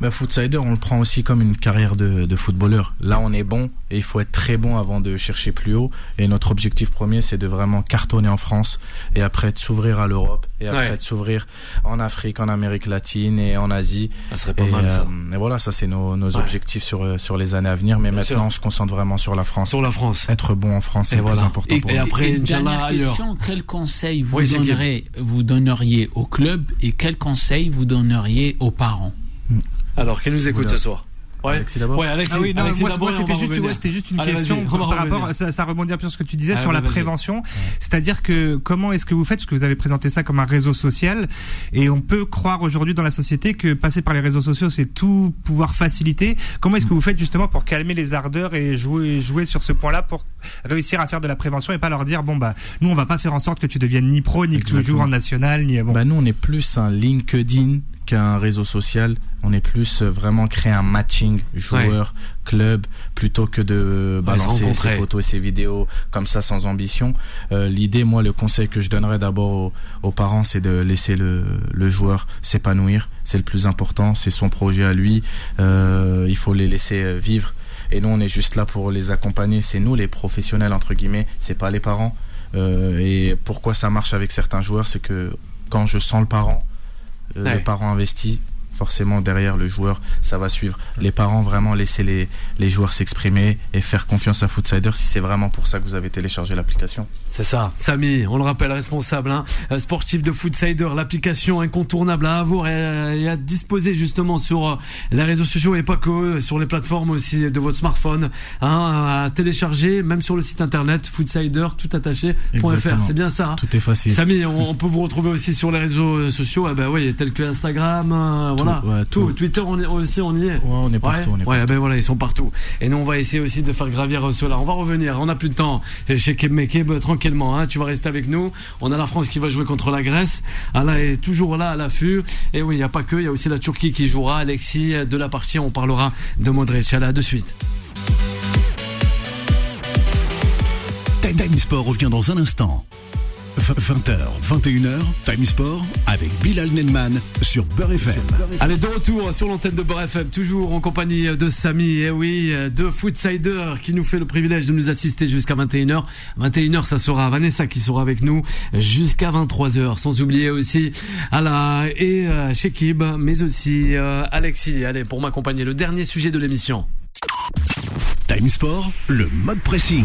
Speaker 7: Bah, Footsider, on le prend aussi comme une carrière de, de footballeur. Là, on est bon et il faut être très bon avant de chercher plus haut. Et notre objectif premier, c'est de vraiment cartonner en France et après de s'ouvrir à l'Europe et après
Speaker 2: Ouais.
Speaker 7: de s'ouvrir en Afrique, en Amérique latine et en Asie.
Speaker 2: Ça serait pas
Speaker 7: Et,
Speaker 2: mal ça.
Speaker 7: euh, et voilà, ça c'est nos, nos
Speaker 2: Ouais.
Speaker 7: objectifs sur, euh, sur les années à venir. Mais
Speaker 2: Bien
Speaker 7: maintenant,
Speaker 2: sûr.
Speaker 7: on se concentre vraiment sur la France.
Speaker 2: Sur la France.
Speaker 7: Être bon en France, c'est
Speaker 2: voilà.
Speaker 7: plus important
Speaker 2: Et-
Speaker 7: pour
Speaker 2: et
Speaker 7: nous.
Speaker 2: après,
Speaker 4: une dernière
Speaker 2: ailleurs.
Speaker 4: question quel conseil vous
Speaker 2: Oui,
Speaker 4: donnerez, vous donneriez au club et quel conseil vous donneriez aux parents?
Speaker 2: Alors, qui nous écoute
Speaker 7: Oula.
Speaker 2: ce soir Ouais.
Speaker 7: Alexis d'abord
Speaker 2: Ouais, Alexis.
Speaker 3: Ah oui, non,
Speaker 2: Alexis
Speaker 3: moi, moi, c'était juste, ouais, c'était juste une
Speaker 2: Allez,
Speaker 3: question par rapport, ça, ça rebondit un peu sur ce que tu disais
Speaker 2: Ah,
Speaker 3: sur la prévention. C'est-à-dire que comment est-ce que vous faites, parce que vous avez présenté ça comme un réseau social, et on peut croire aujourd'hui dans la société que passer par les réseaux sociaux, c'est tout pouvoir faciliter. Comment est-ce que vous faites justement pour calmer les ardeurs et jouer, jouer sur ce point-là pour réussir à faire de la prévention et pas leur dire bon bah nous on va pas faire en sorte que tu deviennes ni pro ni que tu joues en national ni bon.
Speaker 7: Bah nous on est plus un LinkedIn qu'un réseau social. On est plus euh, vraiment créer un matching joueur club plutôt que de balancer ses photos et ses vidéos comme ça sans ambition. Euh, L'idée, moi, le conseil que je donnerais d'abord aux, aux parents, c'est de laisser le, le joueur s'épanouir. C'est le plus important. C'est son projet à lui. Euh, il faut les laisser vivre. Et nous, on est juste là pour les accompagner. C'est nous les professionnels entre guillemets. C'est pas les parents. Euh, et pourquoi ça marche avec certains joueurs, c'est que quand je sens le parent. Le parent investi, forcément derrière le joueur, ça va suivre. Les parents vraiment laisser les, les joueurs s'exprimer et faire confiance à Foodsider si c'est vraiment pour ça que vous avez téléchargé l'application.
Speaker 2: C'est ça. Samy, on le rappelle, responsable, hein, euh, sportif de Foodsider, l'application incontournable à avoir et, et à disposer justement sur euh, les réseaux sociaux et pas que, euh, sur les plateformes aussi de votre smartphone, hein, à télécharger, même sur le site internet foodsider, tout. C'est bien ça. hein
Speaker 7: Tout est facile.
Speaker 2: Samy, on, on peut vous retrouver aussi sur les réseaux sociaux, ah ben oui, tels que Instagram, euh, voilà,
Speaker 7: ouais,
Speaker 2: tout.
Speaker 7: tout.
Speaker 2: Twitter, on est aussi, on y est.
Speaker 7: Ouais, on est partout.
Speaker 2: Ouais,
Speaker 7: on est
Speaker 2: ouais,
Speaker 7: partout.
Speaker 2: ben voilà, ils sont partout. Et nous, on va essayer aussi de faire gravir cela. On va revenir. On n'a plus de temps chez Keb Mekeb, tranquillement. Hein, tu vas rester avec nous. On a la France qui va jouer contre la Grèce. Allah est toujours là à l'affût. Et oui, il n'y a pas que. Il y a aussi la Turquie qui jouera. Alexis, de la partie, on parlera de Modric. Allez, à de suite.
Speaker 1: Time Sport revient dans un instant. 20h, 21h, Time Sport avec Bilal Nenman sur Beurre FM.
Speaker 2: Allez, de retour sur l'antenne de Beurre FM, toujours en compagnie de Samy, et oui, de Foodsider qui nous fait le privilège de nous assister jusqu'à 21h. 21h, ça sera Vanessa qui sera avec nous jusqu'à 23h. Sans oublier aussi Ala et euh, Shekib, mais aussi euh, Alexis. Allez, pour m'accompagner, le dernier sujet de l'émission.
Speaker 1: Time Sport, le mode pressing.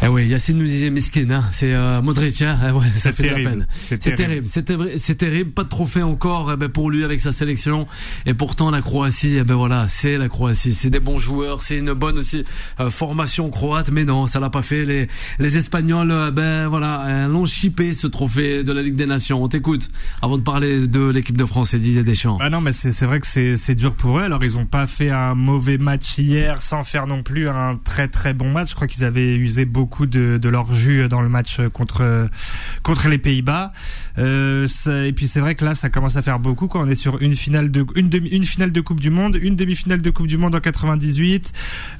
Speaker 2: Eh oui, Yacine nous disait Miskin, hein, c'est euh, Modric, hein, eh ouais, ça fait de la
Speaker 3: terrible.
Speaker 2: peine.
Speaker 3: C'est terrible.
Speaker 2: terrible, c'est terrible, terrible, pas de trophée encore eh ben, pour lui avec sa sélection. Et pourtant la Croatie, eh ben voilà, c'est la Croatie, c'est des bons joueurs, c'est une bonne aussi euh, formation croate, mais non, ça l'a pas fait. Les les Espagnols, euh, ben voilà, euh, l'ont chippé ce trophée de la Ligue des Nations. On t'écoute avant de parler de l'équipe de France et Didier Deschamps.
Speaker 3: Ah non, mais c'est c'est vrai que c'est c'est dur pour eux. Alors ils ont pas fait un mauvais match hier, sans faire non plus un très très bon match. Je crois qu'ils avaient usé beaucoup de, de leur jus dans le match contre contre les Pays-Bas. Euh, ça- et puis c'est vrai que là, ça commence à faire beaucoup. Quand on est sur une finale de une demi une finale de Coupe du Monde, une demi-finale de Coupe du Monde en 98,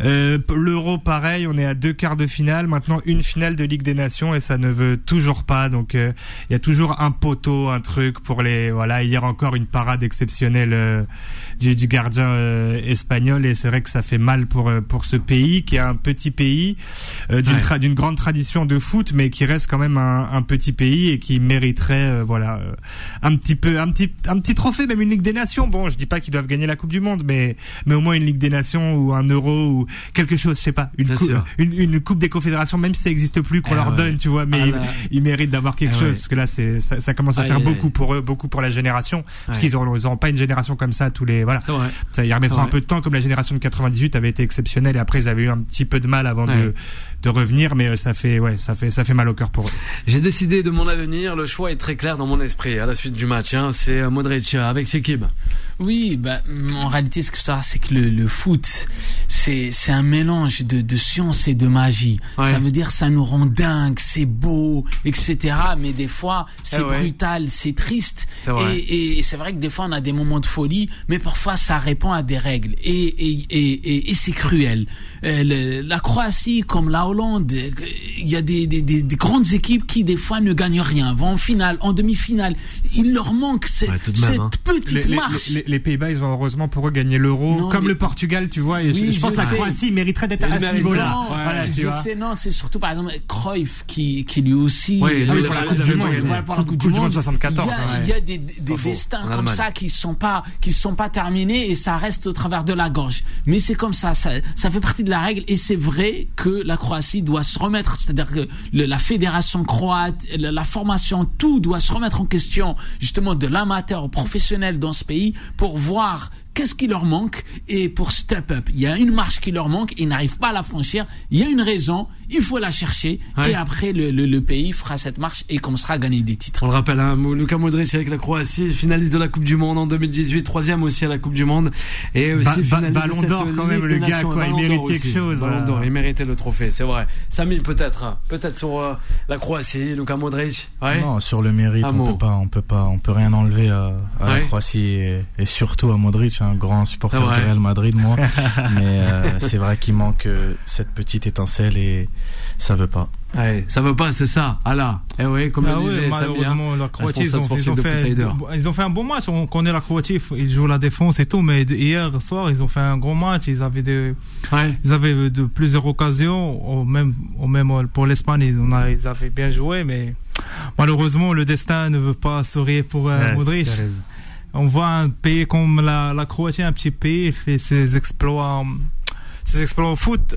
Speaker 3: euh, l'Euro pareil. On est à deux quarts de finale. Maintenant une finale de Ligue des Nations et ça ne veut toujours pas. Donc euh, il y a toujours un poteau, un truc pour les voilà. Hier encore une parade exceptionnelle euh, du, du gardien euh, espagnol et c'est vrai que ça fait mal pour euh, pour ce pays qui est un petit pays euh, d'une
Speaker 2: Ouais.
Speaker 3: D'une grande tradition de foot, mais qui reste quand même un, un petit pays et qui mériterait euh, voilà euh, un petit peu un petit un petit trophée, même une Ligue des Nations. Bon, je dis pas qu'ils doivent gagner la Coupe du Monde, mais mais au moins une Ligue des Nations ou un Euro ou quelque chose, je sais pas, une coupe,
Speaker 2: sûr.
Speaker 3: une, une Coupe des Confédérations, même si ça existe plus, qu'on
Speaker 2: Eh
Speaker 3: leur
Speaker 2: ouais.
Speaker 3: donne, tu vois, mais
Speaker 2: Ah
Speaker 3: ils, méritent d'avoir quelque
Speaker 2: Eh
Speaker 3: chose
Speaker 2: ouais.
Speaker 3: parce que là c'est ça, ça commence à
Speaker 2: Aïe,
Speaker 3: faire
Speaker 2: aïe,
Speaker 3: beaucoup
Speaker 2: aïe.
Speaker 3: pour eux, beaucoup pour la génération, parce qu'ils auront, ils pas une génération comme ça tous les voilà. Ça y remettra un peu de temps, comme la génération de 98 avait été exceptionnelle et après ils avaient eu un petit peu de mal avant de, de revenir, mais euh, ça fait, ouais, ça fait, ça fait mal au cœur pour eux.
Speaker 2: J'ai décidé de mon avenir. Le choix est très clair dans mon esprit à la suite du match. Hein. C'est euh, Modric avec Shekib.
Speaker 4: Oui, bah, en réalité, ce que ça, c'est que le, le foot, c'est, c'est un mélange de, de science et de magie.
Speaker 2: Ouais.
Speaker 4: Ça veut dire, ça nous rend dingue, c'est beau, etc. Mais des fois, c'est
Speaker 2: Eh ouais.
Speaker 4: brutal, c'est triste.
Speaker 2: C'est vrai.
Speaker 4: Et, et c'est vrai que des fois, on a des moments de folie, mais parfois, ça répond à des règles. Et, et, et, et, et c'est cruel. Euh, le- la Croatie, comme la Hollande, il y a des, des, des, des grandes équipes qui, des fois, ne gagnent rien, vont en finale, en demi-finale. Il leur manque cette,
Speaker 2: Ouais, tout de même,
Speaker 4: cette
Speaker 2: hein.
Speaker 4: petite
Speaker 3: Les,
Speaker 4: marche.
Speaker 3: les- les Pays-Bas, ils ont heureusement pour eux gagné l'euro, comme
Speaker 4: mais-
Speaker 3: le Portugal, tu vois. Et je-
Speaker 4: Oui,
Speaker 3: je, pense que la. Croatie mériterait d'être à ce niveau-là.
Speaker 4: Non,
Speaker 3: Voilà, tu
Speaker 4: je
Speaker 3: vois.
Speaker 4: sais, non, c'est surtout par exemple Cruyff qui, qui lui aussi.
Speaker 2: Oui, lui,
Speaker 3: pour la
Speaker 2: il
Speaker 3: Coupe
Speaker 2: avait
Speaker 3: du
Speaker 2: pas
Speaker 3: Monde,
Speaker 2: gagné.
Speaker 3: voilà, pour la Coupe du Monde 74.
Speaker 4: Il y a, des, destins comme ça qui sont pas qui sont pas terminés et ça reste au travers de la gorge. Mais c'est comme ça, ça, ça fait partie de la règle et c'est vrai que la Croatie doit se remettre, c'est-à-dire que la fédération croate, la, formation, tout doit se remettre en question justement de l'amateur professionnel dans ce pays pour voir qu'est-ce qui leur manque et pour step up. Il y a une marche qui leur manque, ils n'arrivent pas à la franchir. Il y a une raison, il faut la chercher
Speaker 2: Ouais.
Speaker 4: et après le, le, le pays fera cette marche et commencera à gagner des titres.
Speaker 2: On le rappelle, hein, Luka Modric avec la Croatie, finaliste de la Coupe du Monde en 2018, troisième aussi à la Coupe du Monde, et aussi
Speaker 3: Ba- ba- Ballon d'or quand même, le gars, quoi, il mérite quelque
Speaker 2: aussi.
Speaker 3: chose,
Speaker 2: Ballon d'or, il méritait le trophée, c'est vrai. Samy peut-être, hein, peut-être sur euh, la Croatie, Luka Modric. Ouais.
Speaker 7: Non, sur le mérite, on peut pas, on peut pas, on peut rien enlever à, à
Speaker 2: Ouais.
Speaker 7: la Croatie et, et surtout à Modric, un grand supporter du. Real Madrid, moi. [LAUGHS] Mais euh, c'est vrai qu'il manque euh, cette petite étincelle et ça veut pas.
Speaker 2: Ouais, ça veut pas, c'est ça. Ah là, eh oui, comme
Speaker 5: Ah
Speaker 2: le
Speaker 5: ouais,
Speaker 2: disait hein.
Speaker 5: malheureusement, la Croatie, ils ont, ils, ont
Speaker 2: de
Speaker 5: fait, ils ont fait un bon match. On connaît la Croatie, ils jouent la défense et tout, mais de- hier soir, ils ont fait un gros match. Ils avaient,
Speaker 2: Ouais.
Speaker 5: ils avaient de plusieurs occasions, au même, au même pour l'Espagne, ils, en a- ils avaient bien joué, mais malheureusement, le destin ne veut pas sourire pour euh,
Speaker 3: Ouais,
Speaker 5: Modric. On voit un pays comme la, la Croatie, un petit pays, fait ses exploits, ses exploits au foot.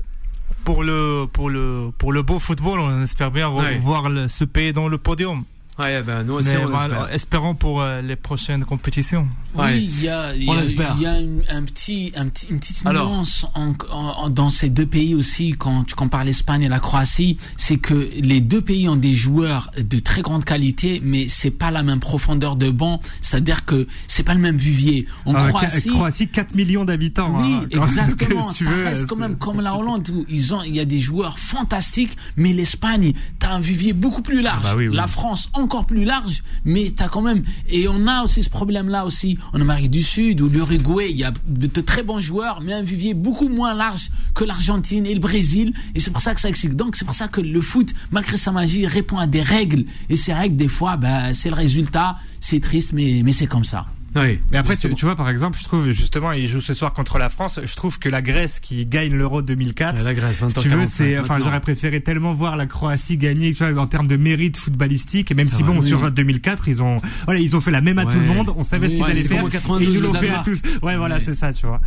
Speaker 5: Pour le, pour le, pour le beau football, on espère bien
Speaker 2: Ouais.
Speaker 5: voir le- ce pays dans le podium.
Speaker 2: Ouais, ben nous aussi
Speaker 5: Mais
Speaker 2: on
Speaker 5: mal-
Speaker 2: espère.
Speaker 5: espérons pour euh, les prochaines compétitions.
Speaker 4: Oui, il y a, y
Speaker 2: On
Speaker 4: a-
Speaker 2: l'espère.
Speaker 4: il y a une, un petit, un petit, une petite
Speaker 2: Alors.
Speaker 4: nuance en, en- en- dans ces deux pays aussi, quand tu compares l'Espagne et la Croatie, c'est que les deux pays ont des joueurs de très grande qualité, mais c'est pas la même profondeur de banc, c'est-à-dire que c'est pas le même vivier. En
Speaker 3: Ah,
Speaker 4: Croatie,
Speaker 3: Ca- Croatie, 4 millions d'habitants.
Speaker 4: oui,
Speaker 3: hein.
Speaker 4: Exactement. [LAUGHS] Ça
Speaker 3: veux,
Speaker 4: reste quand
Speaker 3: c'est-
Speaker 4: même comme la Hollande où ils ont, il y a des joueurs fantastiques, mais l'Espagne, t'as un vivier beaucoup plus large.
Speaker 3: Bah oui, oui.
Speaker 4: La France encore plus large, mais t'as quand même, et on a aussi ce problème-là aussi en Amérique du Sud ou l'Uruguay, il y a de, très bons joueurs, mais un vivier beaucoup moins large que l'Argentine et le Brésil, et c'est pour ça que ça existe. Donc c'est pour ça que le foot, malgré sa magie, répond à des règles, et ces règles, des fois, bah, c'est le résultat, c'est triste, mais, mais c'est comme ça.
Speaker 2: Oui.
Speaker 3: Mais après, tu, tu vois, par exemple, je trouve justement, ils jouent ce soir contre la France. Je trouve que la Grèce qui gagne l'Euro 2004,
Speaker 2: Ouais, la Grèce,
Speaker 3: si tu veux,
Speaker 2: 20h45,
Speaker 3: c'est, enfin, j'aurais préféré tellement voir la Croatie gagner, tu vois, en termes de mérite footballistique. Et même
Speaker 2: C'est
Speaker 3: si
Speaker 2: vrai,
Speaker 3: bon,
Speaker 2: oui.
Speaker 3: sur 2004, ils ont, voilà, ils ont fait la même à
Speaker 2: Ouais.
Speaker 3: tout le monde. On savait ce qu'ils
Speaker 4: ouais,
Speaker 3: allaient faire.
Speaker 2: comme en
Speaker 3: Et
Speaker 2: 92,
Speaker 3: ils nous l'ont fait à tous. Ouais, voilà,
Speaker 4: Ouais.
Speaker 3: c'est ça, tu vois.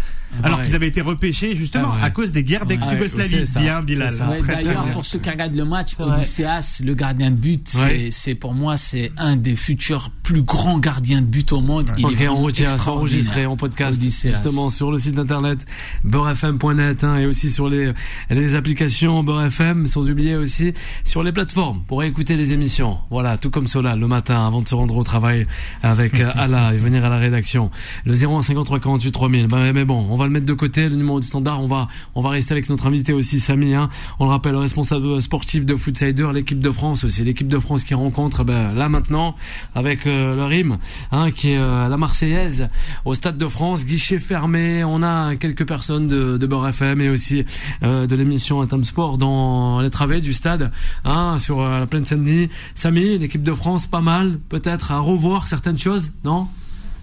Speaker 3: Alors qu'ils avaient été repêchés justement
Speaker 2: Ah ouais.
Speaker 3: à cause des guerres
Speaker 2: Ouais,
Speaker 3: d'ex-Yougoslavie.
Speaker 2: ça.
Speaker 3: bien, Bilal.
Speaker 4: D'ailleurs, pour ceux qui regardent le match. Odysseas, le gardien de but, c'est- pour moi c'est un des futurs plus grands gardiens de but au monde. Il est
Speaker 2: enregistré en podcast justement sur le site internet beurrefm.net hein, et aussi sur les, les applications Beurrefm, sans oublier aussi sur les plateformes pour écouter les émissions. Voilà, tout comme cela le matin avant de se rendre au travail avec euh, Ala et venir à la rédaction. Le 01 53 48 3000. Ben, mais bon, on va le mettre de côté, le numéro du standard. On va on va rester avec notre invité aussi Samy. Hein. On le rappelle, le responsable sportif de Footsider, l'équipe de France aussi, l'équipe de France qui rencontre ben, là maintenant avec euh, le RIM, hein, qui est euh, la Marseillaise au Stade de France, guichet fermé. On a quelques personnes de, de Beurre FM et aussi euh, de l'émission Atom Sport dans les travées du stade, hein, sur euh, la plaine Saint-Denis. Samy, l'équipe de France, pas mal, peut-être à revoir certaines choses, non?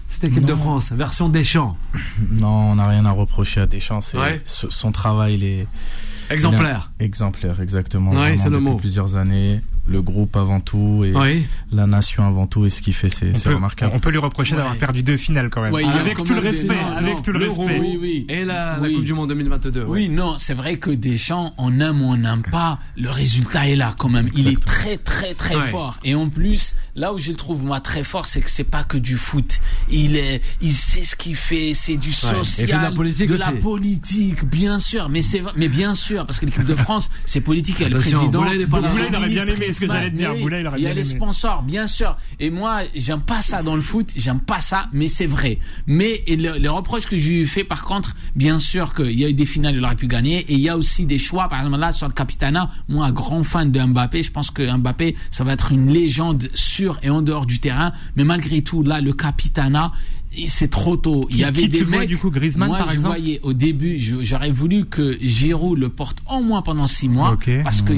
Speaker 2: Cette équipe de. France, version Deschamps.
Speaker 7: Non, on n'a rien à reprocher à Deschamps. C'est
Speaker 2: Ouais.
Speaker 7: ce- son travail, il est,
Speaker 2: Exemplaire.
Speaker 7: Il est un- Exemplaire, exactement. Vraiment,
Speaker 2: c'est le mot.
Speaker 7: plusieurs années, le groupe avant tout et
Speaker 2: Oui.
Speaker 7: la nation avant tout et ce qu'il fait, c'est
Speaker 3: On
Speaker 7: c'est
Speaker 3: peut,
Speaker 7: remarquable.
Speaker 3: on peut lui reprocher d'avoir perdu deux finales quand même.
Speaker 4: Ouais,
Speaker 3: avec
Speaker 4: quand
Speaker 3: tout le
Speaker 4: des-
Speaker 3: respect,
Speaker 4: non,
Speaker 3: avec
Speaker 4: non,
Speaker 3: tout le respect.
Speaker 4: Oui, oui.
Speaker 2: Et la, la. Coupe du Monde 2022. ouais.
Speaker 4: Oui, non, c'est vrai que Deschamps, on aime ou on n'aime pas, le résultat est là quand même. Il est très, très, très
Speaker 2: Ouais.
Speaker 4: fort. Et en plus, là où je le trouve moi très fort, c'est que c'est pas que du foot. Il est, il sait ce qu'il fait. C'est du social,
Speaker 2: fait de la politique
Speaker 4: de la
Speaker 2: aussi.
Speaker 4: politique, bien sûr. Mais c'est, vrai- mais bien sûr, parce que l'équipe de France, [LAUGHS] c'est politique. Il y a le président.
Speaker 2: Boulay, il
Speaker 3: aurait bien aimé ce que j'allais dire. Boulay, il aurait
Speaker 4: Il y a les
Speaker 3: aimé.
Speaker 4: sponsors, bien sûr. Et moi, j'aime pas ça dans le foot. J'aime pas ça, mais c'est vrai. Mais et le- les reproches que je lui fais, par contre, bien sûr qu'il y a eu des finales, il aurait pu gagner. Et il y a aussi des choix. Par exemple, là, sur le Capitana, moi, un grand fan de Mbappé. Je pense que Mbappé, ça va être une légende sur et en dehors du terrain. Mais malgré tout, là, le Capitana, c'est trop tôt. Il y avait
Speaker 3: qui
Speaker 4: des
Speaker 3: tu vois, du coup, Griezmann,
Speaker 4: moi,
Speaker 3: par
Speaker 4: je
Speaker 3: exemple
Speaker 4: voyais au début, j'aurais voulu que Giroud le porte au moins pendant six mois, parce que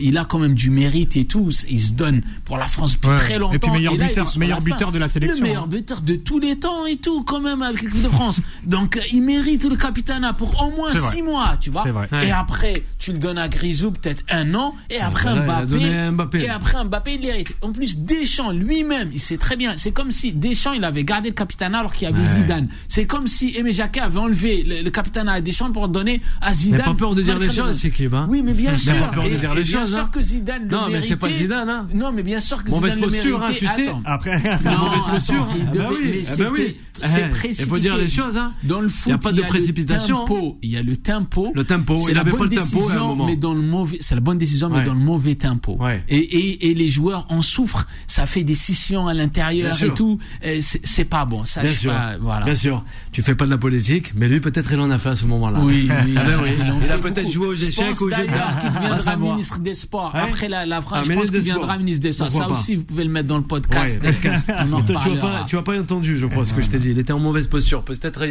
Speaker 4: il, a quand même du mérite et tout. Il se donne pour la France depuis
Speaker 3: Ouais.
Speaker 4: très longtemps.
Speaker 3: Et puis meilleur
Speaker 4: là,
Speaker 3: buteur- meilleur de la sélection,
Speaker 4: Le meilleur
Speaker 3: hein.
Speaker 4: buteur de tous les temps et tout, quand même, avec l'équipe de France. [LAUGHS] Donc, il mérite le capitana pour au moins six mois, tu vois.
Speaker 3: Vrai.
Speaker 4: Et
Speaker 2: Ouais.
Speaker 4: après, tu le donnes à Grisou peut-être un an, et après
Speaker 2: voilà, il a
Speaker 4: Mbappé. Et après Mbappé, il l'hérite. En plus, Deschamps lui-même, il sait très bien. C'est comme si Deschamps, il avait gardé le capitana alors qu'il y avait Zidane. C'est comme si Aimé Jacquet avait enlevé le, le capitana à Deschamps pour donner à Zidane.
Speaker 2: Pas peur de dire les choses, Chekib, hein.
Speaker 4: Oui, mais bien sûr.
Speaker 2: pas peur de dire les
Speaker 4: bien
Speaker 2: choses,
Speaker 4: sûr
Speaker 2: hein.
Speaker 4: que Zidane le
Speaker 2: Non, mais c'est pas. Zidane, hein.
Speaker 4: Non, mais bien sûr que Zidane
Speaker 2: posture,
Speaker 4: le
Speaker 2: hein,
Speaker 4: méritait.
Speaker 2: tu sais.
Speaker 3: Après, [LAUGHS]
Speaker 2: Mauvaise posture.
Speaker 4: il
Speaker 2: Ah bah oui,
Speaker 4: mais
Speaker 2: ah bah
Speaker 4: c'est
Speaker 2: Eh,
Speaker 4: précipité.
Speaker 2: il faut dire les choses, hein.
Speaker 4: Dans le
Speaker 2: Il y
Speaker 4: foot,
Speaker 2: a pas de précipitation.
Speaker 4: Il y a le tempo.
Speaker 2: Le tempo,
Speaker 4: C'est
Speaker 2: il
Speaker 4: la
Speaker 2: avait
Speaker 4: bonne
Speaker 2: pas le tempo à un moment.
Speaker 4: mais dans le mauvais. C'est la bonne décision, mais dans le mauvais tempo. Et, les joueurs en souffrent. Ça fait des scissions à l'intérieur
Speaker 2: Bien
Speaker 4: et tout. C'est c'est pas bon. Ça,
Speaker 2: Bien
Speaker 4: je
Speaker 2: sûr.
Speaker 4: pas, voilà.
Speaker 2: Bien sûr. Tu fais pas de la politique, mais lui, peut-être, il en a fait à ce moment-là.
Speaker 4: Oui, oui. [LAUGHS]
Speaker 2: Ah ben oui.
Speaker 4: Il
Speaker 2: a peut-être joué aux échecs,
Speaker 4: pense
Speaker 2: aux jeux On va
Speaker 4: deviendra ministre des Sports.
Speaker 2: Ouais.
Speaker 4: Après la, la
Speaker 2: Ah,
Speaker 4: France, je
Speaker 2: ministre
Speaker 4: pense qu'il
Speaker 2: des
Speaker 4: viendra
Speaker 2: Sports.
Speaker 4: ministre des Sports. Ça
Speaker 2: pas.
Speaker 4: aussi, vous pouvez le mettre dans le podcast.
Speaker 2: Ouais, [LAUGHS] podcast.
Speaker 4: On en
Speaker 2: Mais toi, tu as
Speaker 4: reparlera.
Speaker 2: pas, tu as pas entendu, je crois, ce que je t'ai dit. Il était en mauvaise posture. Peut-être,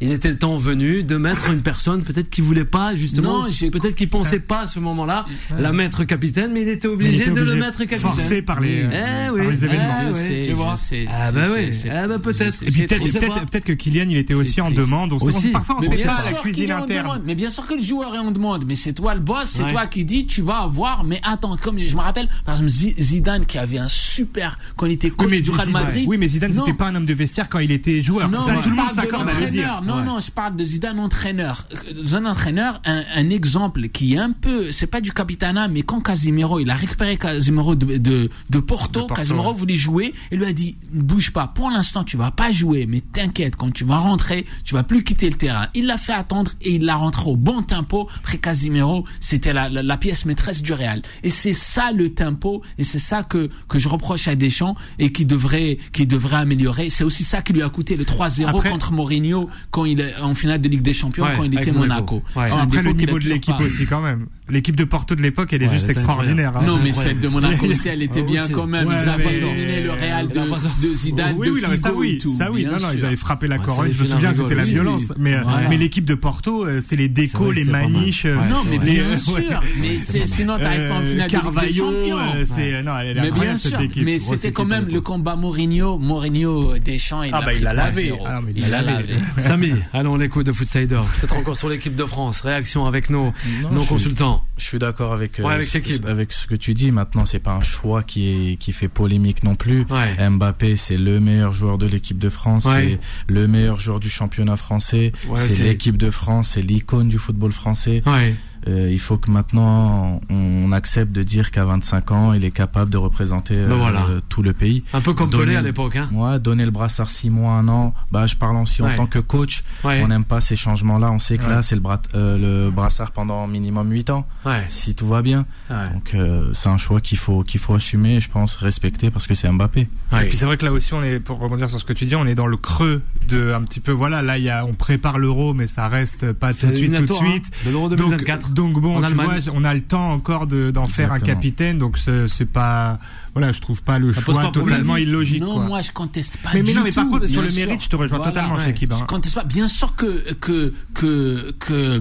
Speaker 2: il- était le temps venu de mettre une personne, peut-être qui voulait pas, justement, peut-être qu'il pensait pas à ce moment-là, la mettre capitaine, mais il était
Speaker 3: il
Speaker 2: obligé de le mettre capitaine.
Speaker 3: Forcé par les,
Speaker 2: Eh oui,
Speaker 3: par les événements.
Speaker 2: eh
Speaker 4: Je
Speaker 2: oui,
Speaker 4: sais,
Speaker 2: tu vois.
Speaker 4: je sais,
Speaker 2: Ah bah oui, ah bah peut-être.
Speaker 3: Et puis peut-être que Kylian il était aussi en demande. On
Speaker 2: Aussi.
Speaker 3: Parfois on
Speaker 2: Mais
Speaker 3: sait
Speaker 2: bien
Speaker 3: pas
Speaker 2: sûr
Speaker 3: la cuisine interne.
Speaker 4: demande. Mais bien sûr que le joueur est en demande. Mais c'est toi le boss, c'est
Speaker 2: Ouais.
Speaker 4: toi qui dis tu vas avoir. Mais attends, comme je me rappelle, par exemple Zi- Zidane qui avait un super quand il était coach
Speaker 3: Oui
Speaker 4: du Real
Speaker 3: Zidane,
Speaker 4: Madrid.
Speaker 3: oui, mais Zidane, c'était pas un homme de vestiaire quand il était joueur.
Speaker 4: Non,
Speaker 3: ça,
Speaker 4: mais
Speaker 3: tout le
Speaker 4: je
Speaker 3: monde
Speaker 4: parle de
Speaker 3: s'accorde à le dire.
Speaker 4: l'entraîneur. Non,
Speaker 2: Ouais.
Speaker 4: non, je parle de Zidane entraîneur. Euh, Un entraîneur, un, un exemple qui est un peu, c'est pas du capitana, mais quand Casimiro, il a récupéré Casimiro de, de, de Porto,
Speaker 3: De Porto,
Speaker 4: Casimiro
Speaker 3: ouais.
Speaker 4: voulait jouer, il lui a dit, ne bouge pas, pour l'instant tu vas pas jouer, mais t'inquiète, quand tu vas rentrer, tu vas plus quitter le terrain. Il l'a fait attendre et il l'a rentré au bon tempo. Après Casimiro, c'était la, la, la pièce maîtresse du Real. Et c'est ça le tempo, et c'est ça que, que je reproche à Deschamps et qui devrait, qui devrait améliorer. C'est aussi ça qui lui a coûté le 3-0
Speaker 3: Après-
Speaker 4: contre Mourinho quand il est en finale de Ligue des Champions,
Speaker 2: Ouais,
Speaker 4: quand il était
Speaker 2: Monaco.
Speaker 4: Monaco.
Speaker 2: Ouais.
Speaker 4: C'est un
Speaker 3: Après le
Speaker 4: défaut
Speaker 3: niveau de l'équipe aussi quand même. L'équipe de Porto de l'époque elle est
Speaker 2: Ouais,
Speaker 3: juste
Speaker 2: elle
Speaker 3: extraordinaire. hein.
Speaker 4: Non, mais
Speaker 2: incroyable.
Speaker 4: celle de Monaco aussi, elle était
Speaker 2: Ouais,
Speaker 4: bien
Speaker 2: aussi.
Speaker 4: quand même.
Speaker 3: Ouais,
Speaker 4: ils avaient
Speaker 3: mais-
Speaker 4: dominé le Real de, de Zidane,
Speaker 3: oui,
Speaker 4: de
Speaker 3: oui, ça
Speaker 4: et
Speaker 3: oui,
Speaker 4: tout.
Speaker 3: ça oui, non, non, ils avaient frappé la
Speaker 2: Ouais, ça,
Speaker 3: je me
Speaker 2: les
Speaker 3: souviens, c'était la violence.
Speaker 4: oui.
Speaker 3: Mais,
Speaker 4: Voilà.
Speaker 3: mais l'équipe de Porto, euh, c'est les décos, les maniches. euh, [LAUGHS]
Speaker 2: Ouais,
Speaker 4: Non, mais bien sûr. Mais c'est- sinon, t'arrives pas en finale
Speaker 3: Carvalho, euh, c'est, non, elle est
Speaker 4: Mais bien sûr,
Speaker 3: équipe.
Speaker 4: mais c'était quand même le combat Mourinho, Mourinho Deschamps,
Speaker 3: Ah bah, il l'a
Speaker 4: 3-0.
Speaker 3: lavé. Ah il l'a
Speaker 4: l'a
Speaker 3: lavé. [LAUGHS]
Speaker 2: Samy, allons l'écoute de Foodsider. Peut-être encore sur l'équipe de France. Réaction avec nos,
Speaker 7: Non, je suis- d'accord avec, euh,
Speaker 2: Ouais, avec
Speaker 7: ce-
Speaker 2: Shekib.
Speaker 7: avec ce que tu dis. Maintenant, c'est pas un choix qui est qui fait polémique non plus.
Speaker 2: Ouais.
Speaker 7: Mbappé, c'est le meilleur joueur de l'équipe de France,
Speaker 2: Ouais.
Speaker 7: c'est le meilleur joueur du championnat français, c'est- l'équipe de France, c'est l'icône du football français. Euh, il faut que maintenant on accepte de dire qu'à 25 ans, il est capable de représenter
Speaker 2: Ben
Speaker 7: euh,
Speaker 2: voilà.
Speaker 7: tout le pays.
Speaker 2: Un peu comme Pelé à l'époque, hein.
Speaker 7: Ouais, donner le brassard 6 mois, un an. Bah, je parle aussi
Speaker 2: Ouais.
Speaker 7: en tant que coach.
Speaker 2: Ouais.
Speaker 7: On n'aime pas ces changements-là. On sait que
Speaker 3: Ouais.
Speaker 7: là, c'est le, euh, le brassard pendant minimum 8 ans,
Speaker 2: Ouais.
Speaker 7: si tout va bien.
Speaker 2: Ouais.
Speaker 7: Donc, euh, c'est un choix qu'il faut, qu'il faut assumer et je pense respecter parce que c'est Mbappé.
Speaker 2: Ouais.
Speaker 3: Et puis c'est vrai que là aussi, on est, pour rebondir sur ce que tu dis, on est dans le creux de un petit peu, voilà, là, il y a, on prépare l'euro, mais ça reste pas tout de suite, tout de
Speaker 2: éliminatoire,
Speaker 3: suite.
Speaker 2: hein, de l'Euro
Speaker 3: Donc,
Speaker 2: 2024.
Speaker 3: Donc bon, tu vois, on a le temps encore de, d'en faire un capitaine, donc c'est pas, voilà, je trouve pas le
Speaker 2: Ça
Speaker 3: choix
Speaker 2: pas problème.
Speaker 3: totalement illogique.
Speaker 4: Non,
Speaker 3: quoi.
Speaker 4: moi je conteste pas
Speaker 3: mais, mais
Speaker 4: du
Speaker 3: non, mais par
Speaker 4: tout,
Speaker 3: contre, sur le
Speaker 4: sûr.
Speaker 3: mérite, je te rejoins
Speaker 4: Voilà.
Speaker 3: totalement,
Speaker 2: Ouais.
Speaker 3: chez Kiba.
Speaker 4: Je conteste pas. Bien sûr que que que que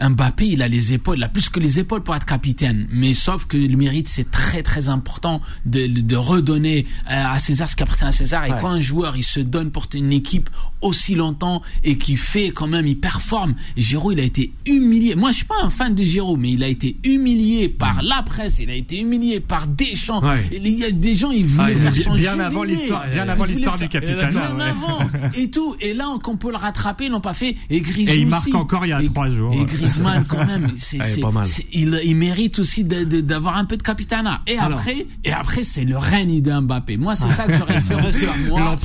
Speaker 4: Mbappé, il a les épaules, il a plus que les épaules pour être capitaine. Mais sauf que le mérite, c'est très très important de, de redonner euh, à César ce qui appartient à César. Et
Speaker 2: Ouais.
Speaker 4: quand un joueur il se donne pour une équipe aussi longtemps et qui fait quand même, il performe. Giroud, il a été humilié. Moi, je suis pas un fan de Giroud, mais il a été humilié par la presse, il a été humilié par Deschamps.
Speaker 2: Ouais.
Speaker 4: Et Il y a des gens, ils voulaient
Speaker 3: Ah,
Speaker 4: faire
Speaker 3: bien-
Speaker 4: son
Speaker 3: bien
Speaker 4: jubilé.
Speaker 3: avant l'histoire- bien
Speaker 4: Ils
Speaker 3: avant l'histoire
Speaker 4: faire-
Speaker 3: du Capitana,
Speaker 4: Bien
Speaker 3: ouais.
Speaker 4: avant et tout. Et là, qu'on peut le rattraper, ils l'ont pas fait. Et Griezmann
Speaker 3: Et il marque
Speaker 4: aussi.
Speaker 3: encore il y a
Speaker 4: Et-
Speaker 3: trois jours.
Speaker 4: Et Griezmann, quand même, [LAUGHS] c'est,
Speaker 2: Ouais,
Speaker 4: c'est-
Speaker 2: pas mal.
Speaker 4: c'est- il, il mérite aussi de- de- d'avoir un peu de capitana. Et
Speaker 2: Alors.
Speaker 4: après, et après, c'est le règne de Mbappé. Moi, c'est ça que j'aurais fait. [LAUGHS] moi,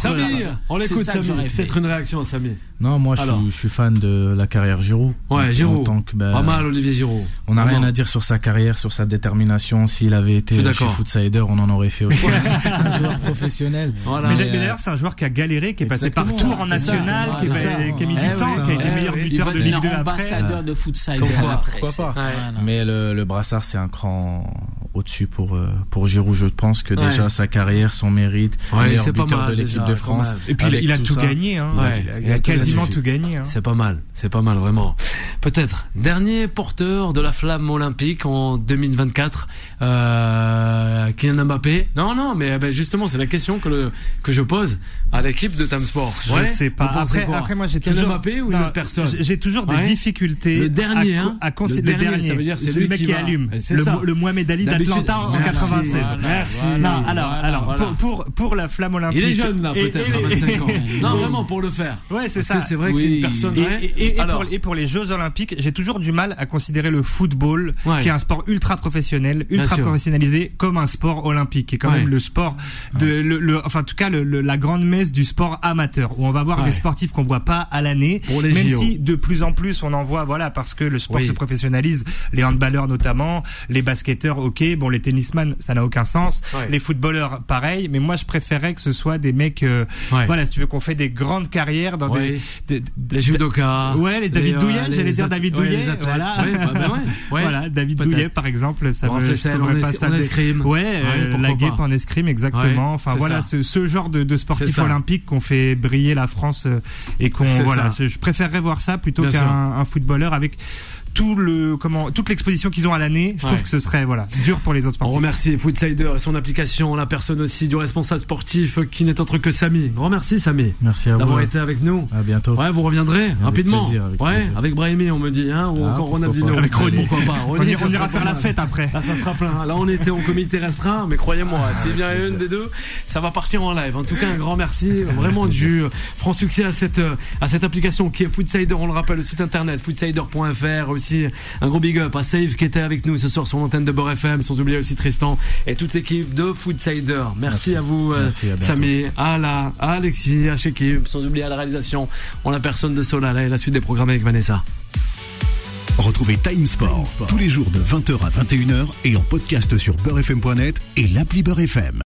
Speaker 2: on l'écoute
Speaker 4: fait.
Speaker 2: Peut-être une réaction Samy.
Speaker 7: Non, moi je suis, je suis fan de la carrière Giroud.
Speaker 2: Ouais,
Speaker 7: En
Speaker 2: Giroud.
Speaker 7: tant que, bah,
Speaker 2: Pas mal Olivier Giroud.
Speaker 7: On n'a rien à dire sur sa carrière, sur sa détermination. S'il avait été chez. Footsider, on en aurait fait aussi [LAUGHS] un joueur professionnel.
Speaker 2: Voilà.
Speaker 3: Mais,
Speaker 7: euh,
Speaker 3: d'ailleurs, c'est un joueur qui a galéré, qui est passé par
Speaker 7: Exactement.
Speaker 3: tour en national, qui, est- qui a mis
Speaker 4: Eh
Speaker 3: du temps, qui a été meilleur buteur de Ligue
Speaker 4: devenir
Speaker 3: 2 après.
Speaker 4: ambassadeur de Footsider après.
Speaker 7: pourquoi pas? Mais le, le brassard, c'est un cran au-dessus pour, euh, pour Giroud. Je pense que
Speaker 2: Ouais.
Speaker 7: déjà sa carrière, son mérite,
Speaker 2: Ouais,
Speaker 7: meilleur
Speaker 2: c'est pas
Speaker 7: buteur
Speaker 2: mal,
Speaker 7: de l'équipe de France.
Speaker 3: Et puis il a-
Speaker 7: tout
Speaker 3: gagné, hein.
Speaker 2: Ouais.
Speaker 3: il a, il
Speaker 2: Il a
Speaker 3: a
Speaker 2: tout
Speaker 3: quasiment tout gagné. hein.
Speaker 2: C'est pas mal, c'est pas mal vraiment. Peut-être dernier porteur de la flamme olympique en 2024, euh, Kylian Mbappé. Non, non, mais ben, justement, c'est la question que le que je pose à l'équipe de Time Sport.
Speaker 3: Je
Speaker 2: Ouais,
Speaker 3: sais pas. Après, après, moi, j'ai
Speaker 2: Kylian
Speaker 3: toujours.
Speaker 2: Mbappé ou une
Speaker 3: Non,
Speaker 2: autre personne
Speaker 3: j'ai- toujours des
Speaker 2: Ouais.
Speaker 3: difficultés.
Speaker 2: Le dernier,
Speaker 3: à,
Speaker 2: hein.
Speaker 3: à
Speaker 2: Le
Speaker 3: le
Speaker 2: dernier,
Speaker 3: dernier.
Speaker 2: ça veut dire c'est
Speaker 3: le mec
Speaker 2: qui
Speaker 3: allume.
Speaker 2: C'est
Speaker 3: Le,
Speaker 2: ça.
Speaker 3: Mo- le Mohamed Ali D'Atlanta en
Speaker 2: Merci.
Speaker 3: 96.
Speaker 4: Voilà,
Speaker 3: Merci.
Speaker 4: voilà,
Speaker 3: non, alors,
Speaker 4: voilà,
Speaker 3: alors
Speaker 4: voilà.
Speaker 3: Pour, pour, pour la flamme olympique.
Speaker 2: Il est jeune là, peut-être,
Speaker 3: et-
Speaker 2: à 25 ans. Non, vraiment pour le faire.
Speaker 3: Ouais, c'est ça.
Speaker 2: c'est vrai que c'est une personne.
Speaker 3: Et,
Speaker 2: Alors,
Speaker 3: pour, et pour les Jeux Olympiques, j'ai toujours du mal à considérer le football,
Speaker 2: Ouais.
Speaker 3: qui est un sport ultra professionnel,
Speaker 2: Bien
Speaker 3: ultra
Speaker 2: sûr.
Speaker 3: professionnalisé, comme un sport olympique, qui est quand
Speaker 2: Ouais.
Speaker 3: même le sport de, le, le- enfin en tout cas le, le- la grande messe du sport amateur, où on va voir
Speaker 2: Ouais.
Speaker 3: des sportifs qu'on voit pas à l'année,
Speaker 2: Pour les
Speaker 3: même
Speaker 2: JO.
Speaker 3: si de plus en plus on en voit, voilà, parce que le sport
Speaker 2: Oui.
Speaker 3: se professionnalise, les handballeurs notamment, les basketteurs, ok, bon les tennisman, ça n'a aucun sens,
Speaker 2: Ouais.
Speaker 3: les footballeurs, pareil, mais moi je préférais que ce soit des mecs, euh,
Speaker 2: Ouais.
Speaker 3: voilà, si tu veux qu'on fait des grandes carrières dans
Speaker 2: Ouais.
Speaker 3: des, des-
Speaker 2: les judokas.
Speaker 3: Ouais, les David
Speaker 2: euh,
Speaker 3: Douillet,
Speaker 2: les
Speaker 3: j'allais dire David Douillet, voilà.
Speaker 2: Bah, bah. [LAUGHS]
Speaker 3: Voilà, David. Douillet par exemple, ça
Speaker 2: En
Speaker 3: me je trouverais pas ça
Speaker 2: en escrime.
Speaker 3: Ouais, euh, la guêpe en escrime exactement. Enfin voilà, ce, ce genre de, de
Speaker 2: ça.
Speaker 3: olympiques qu'on fait briller la France euh, et qu'on voilà, je préférerais voir ça plutôt qu'un footballeur avec tout le comment toute l'exposition qu'ils ont à l'année. Je
Speaker 2: Ouais.
Speaker 3: trouve que ce serait voilà dur pour les autres
Speaker 2: On
Speaker 3: sportifs.
Speaker 2: remercie Foodsider et son application, la personne aussi du responsable sportif qui n'est autre que Samy. Grand merci Samy
Speaker 7: Merci à vous.
Speaker 2: d'avoir été avec nous.
Speaker 7: À bientôt.
Speaker 2: Ouais, vous reviendrez rapidement.
Speaker 7: plaisir, avec
Speaker 2: ouais,
Speaker 7: plaisir.
Speaker 2: avec Brahimi, on me dit, hein, ou
Speaker 7: Ah,
Speaker 2: encore Ronaldinho.
Speaker 3: Avec Ronny.
Speaker 2: Pourquoi pas
Speaker 3: On,
Speaker 2: Ronny,
Speaker 3: ira- on faire la fête après.
Speaker 2: Là, ça sera plein. Là, on était en comité restreint, mais croyez-moi, s'il vient une des deux, ça va partir en live. En tout cas, un grand merci, vraiment du [LAUGHS] franc succès à cette à cette application qui est Foodsider. On le rappelle, le site internet foodsider.fr. Aussi, un gros big up à Save qui était avec nous ce soir sur l'antenne de Beurre FM. Sans oublier aussi Tristan et toute l'équipe de Foodsider. Merci,
Speaker 7: Merci.
Speaker 2: à vous, euh,
Speaker 7: Merci, à bientôt.
Speaker 2: Samy, à la, à Alexis, à sans oublier à la réalisation, en la personne de Solal et la suite des programmes avec Vanessa.
Speaker 1: Retrouvez Time Sport tous les jours de 20h à 21h et en podcast sur beurrefm.net et l'appli Beurre FM.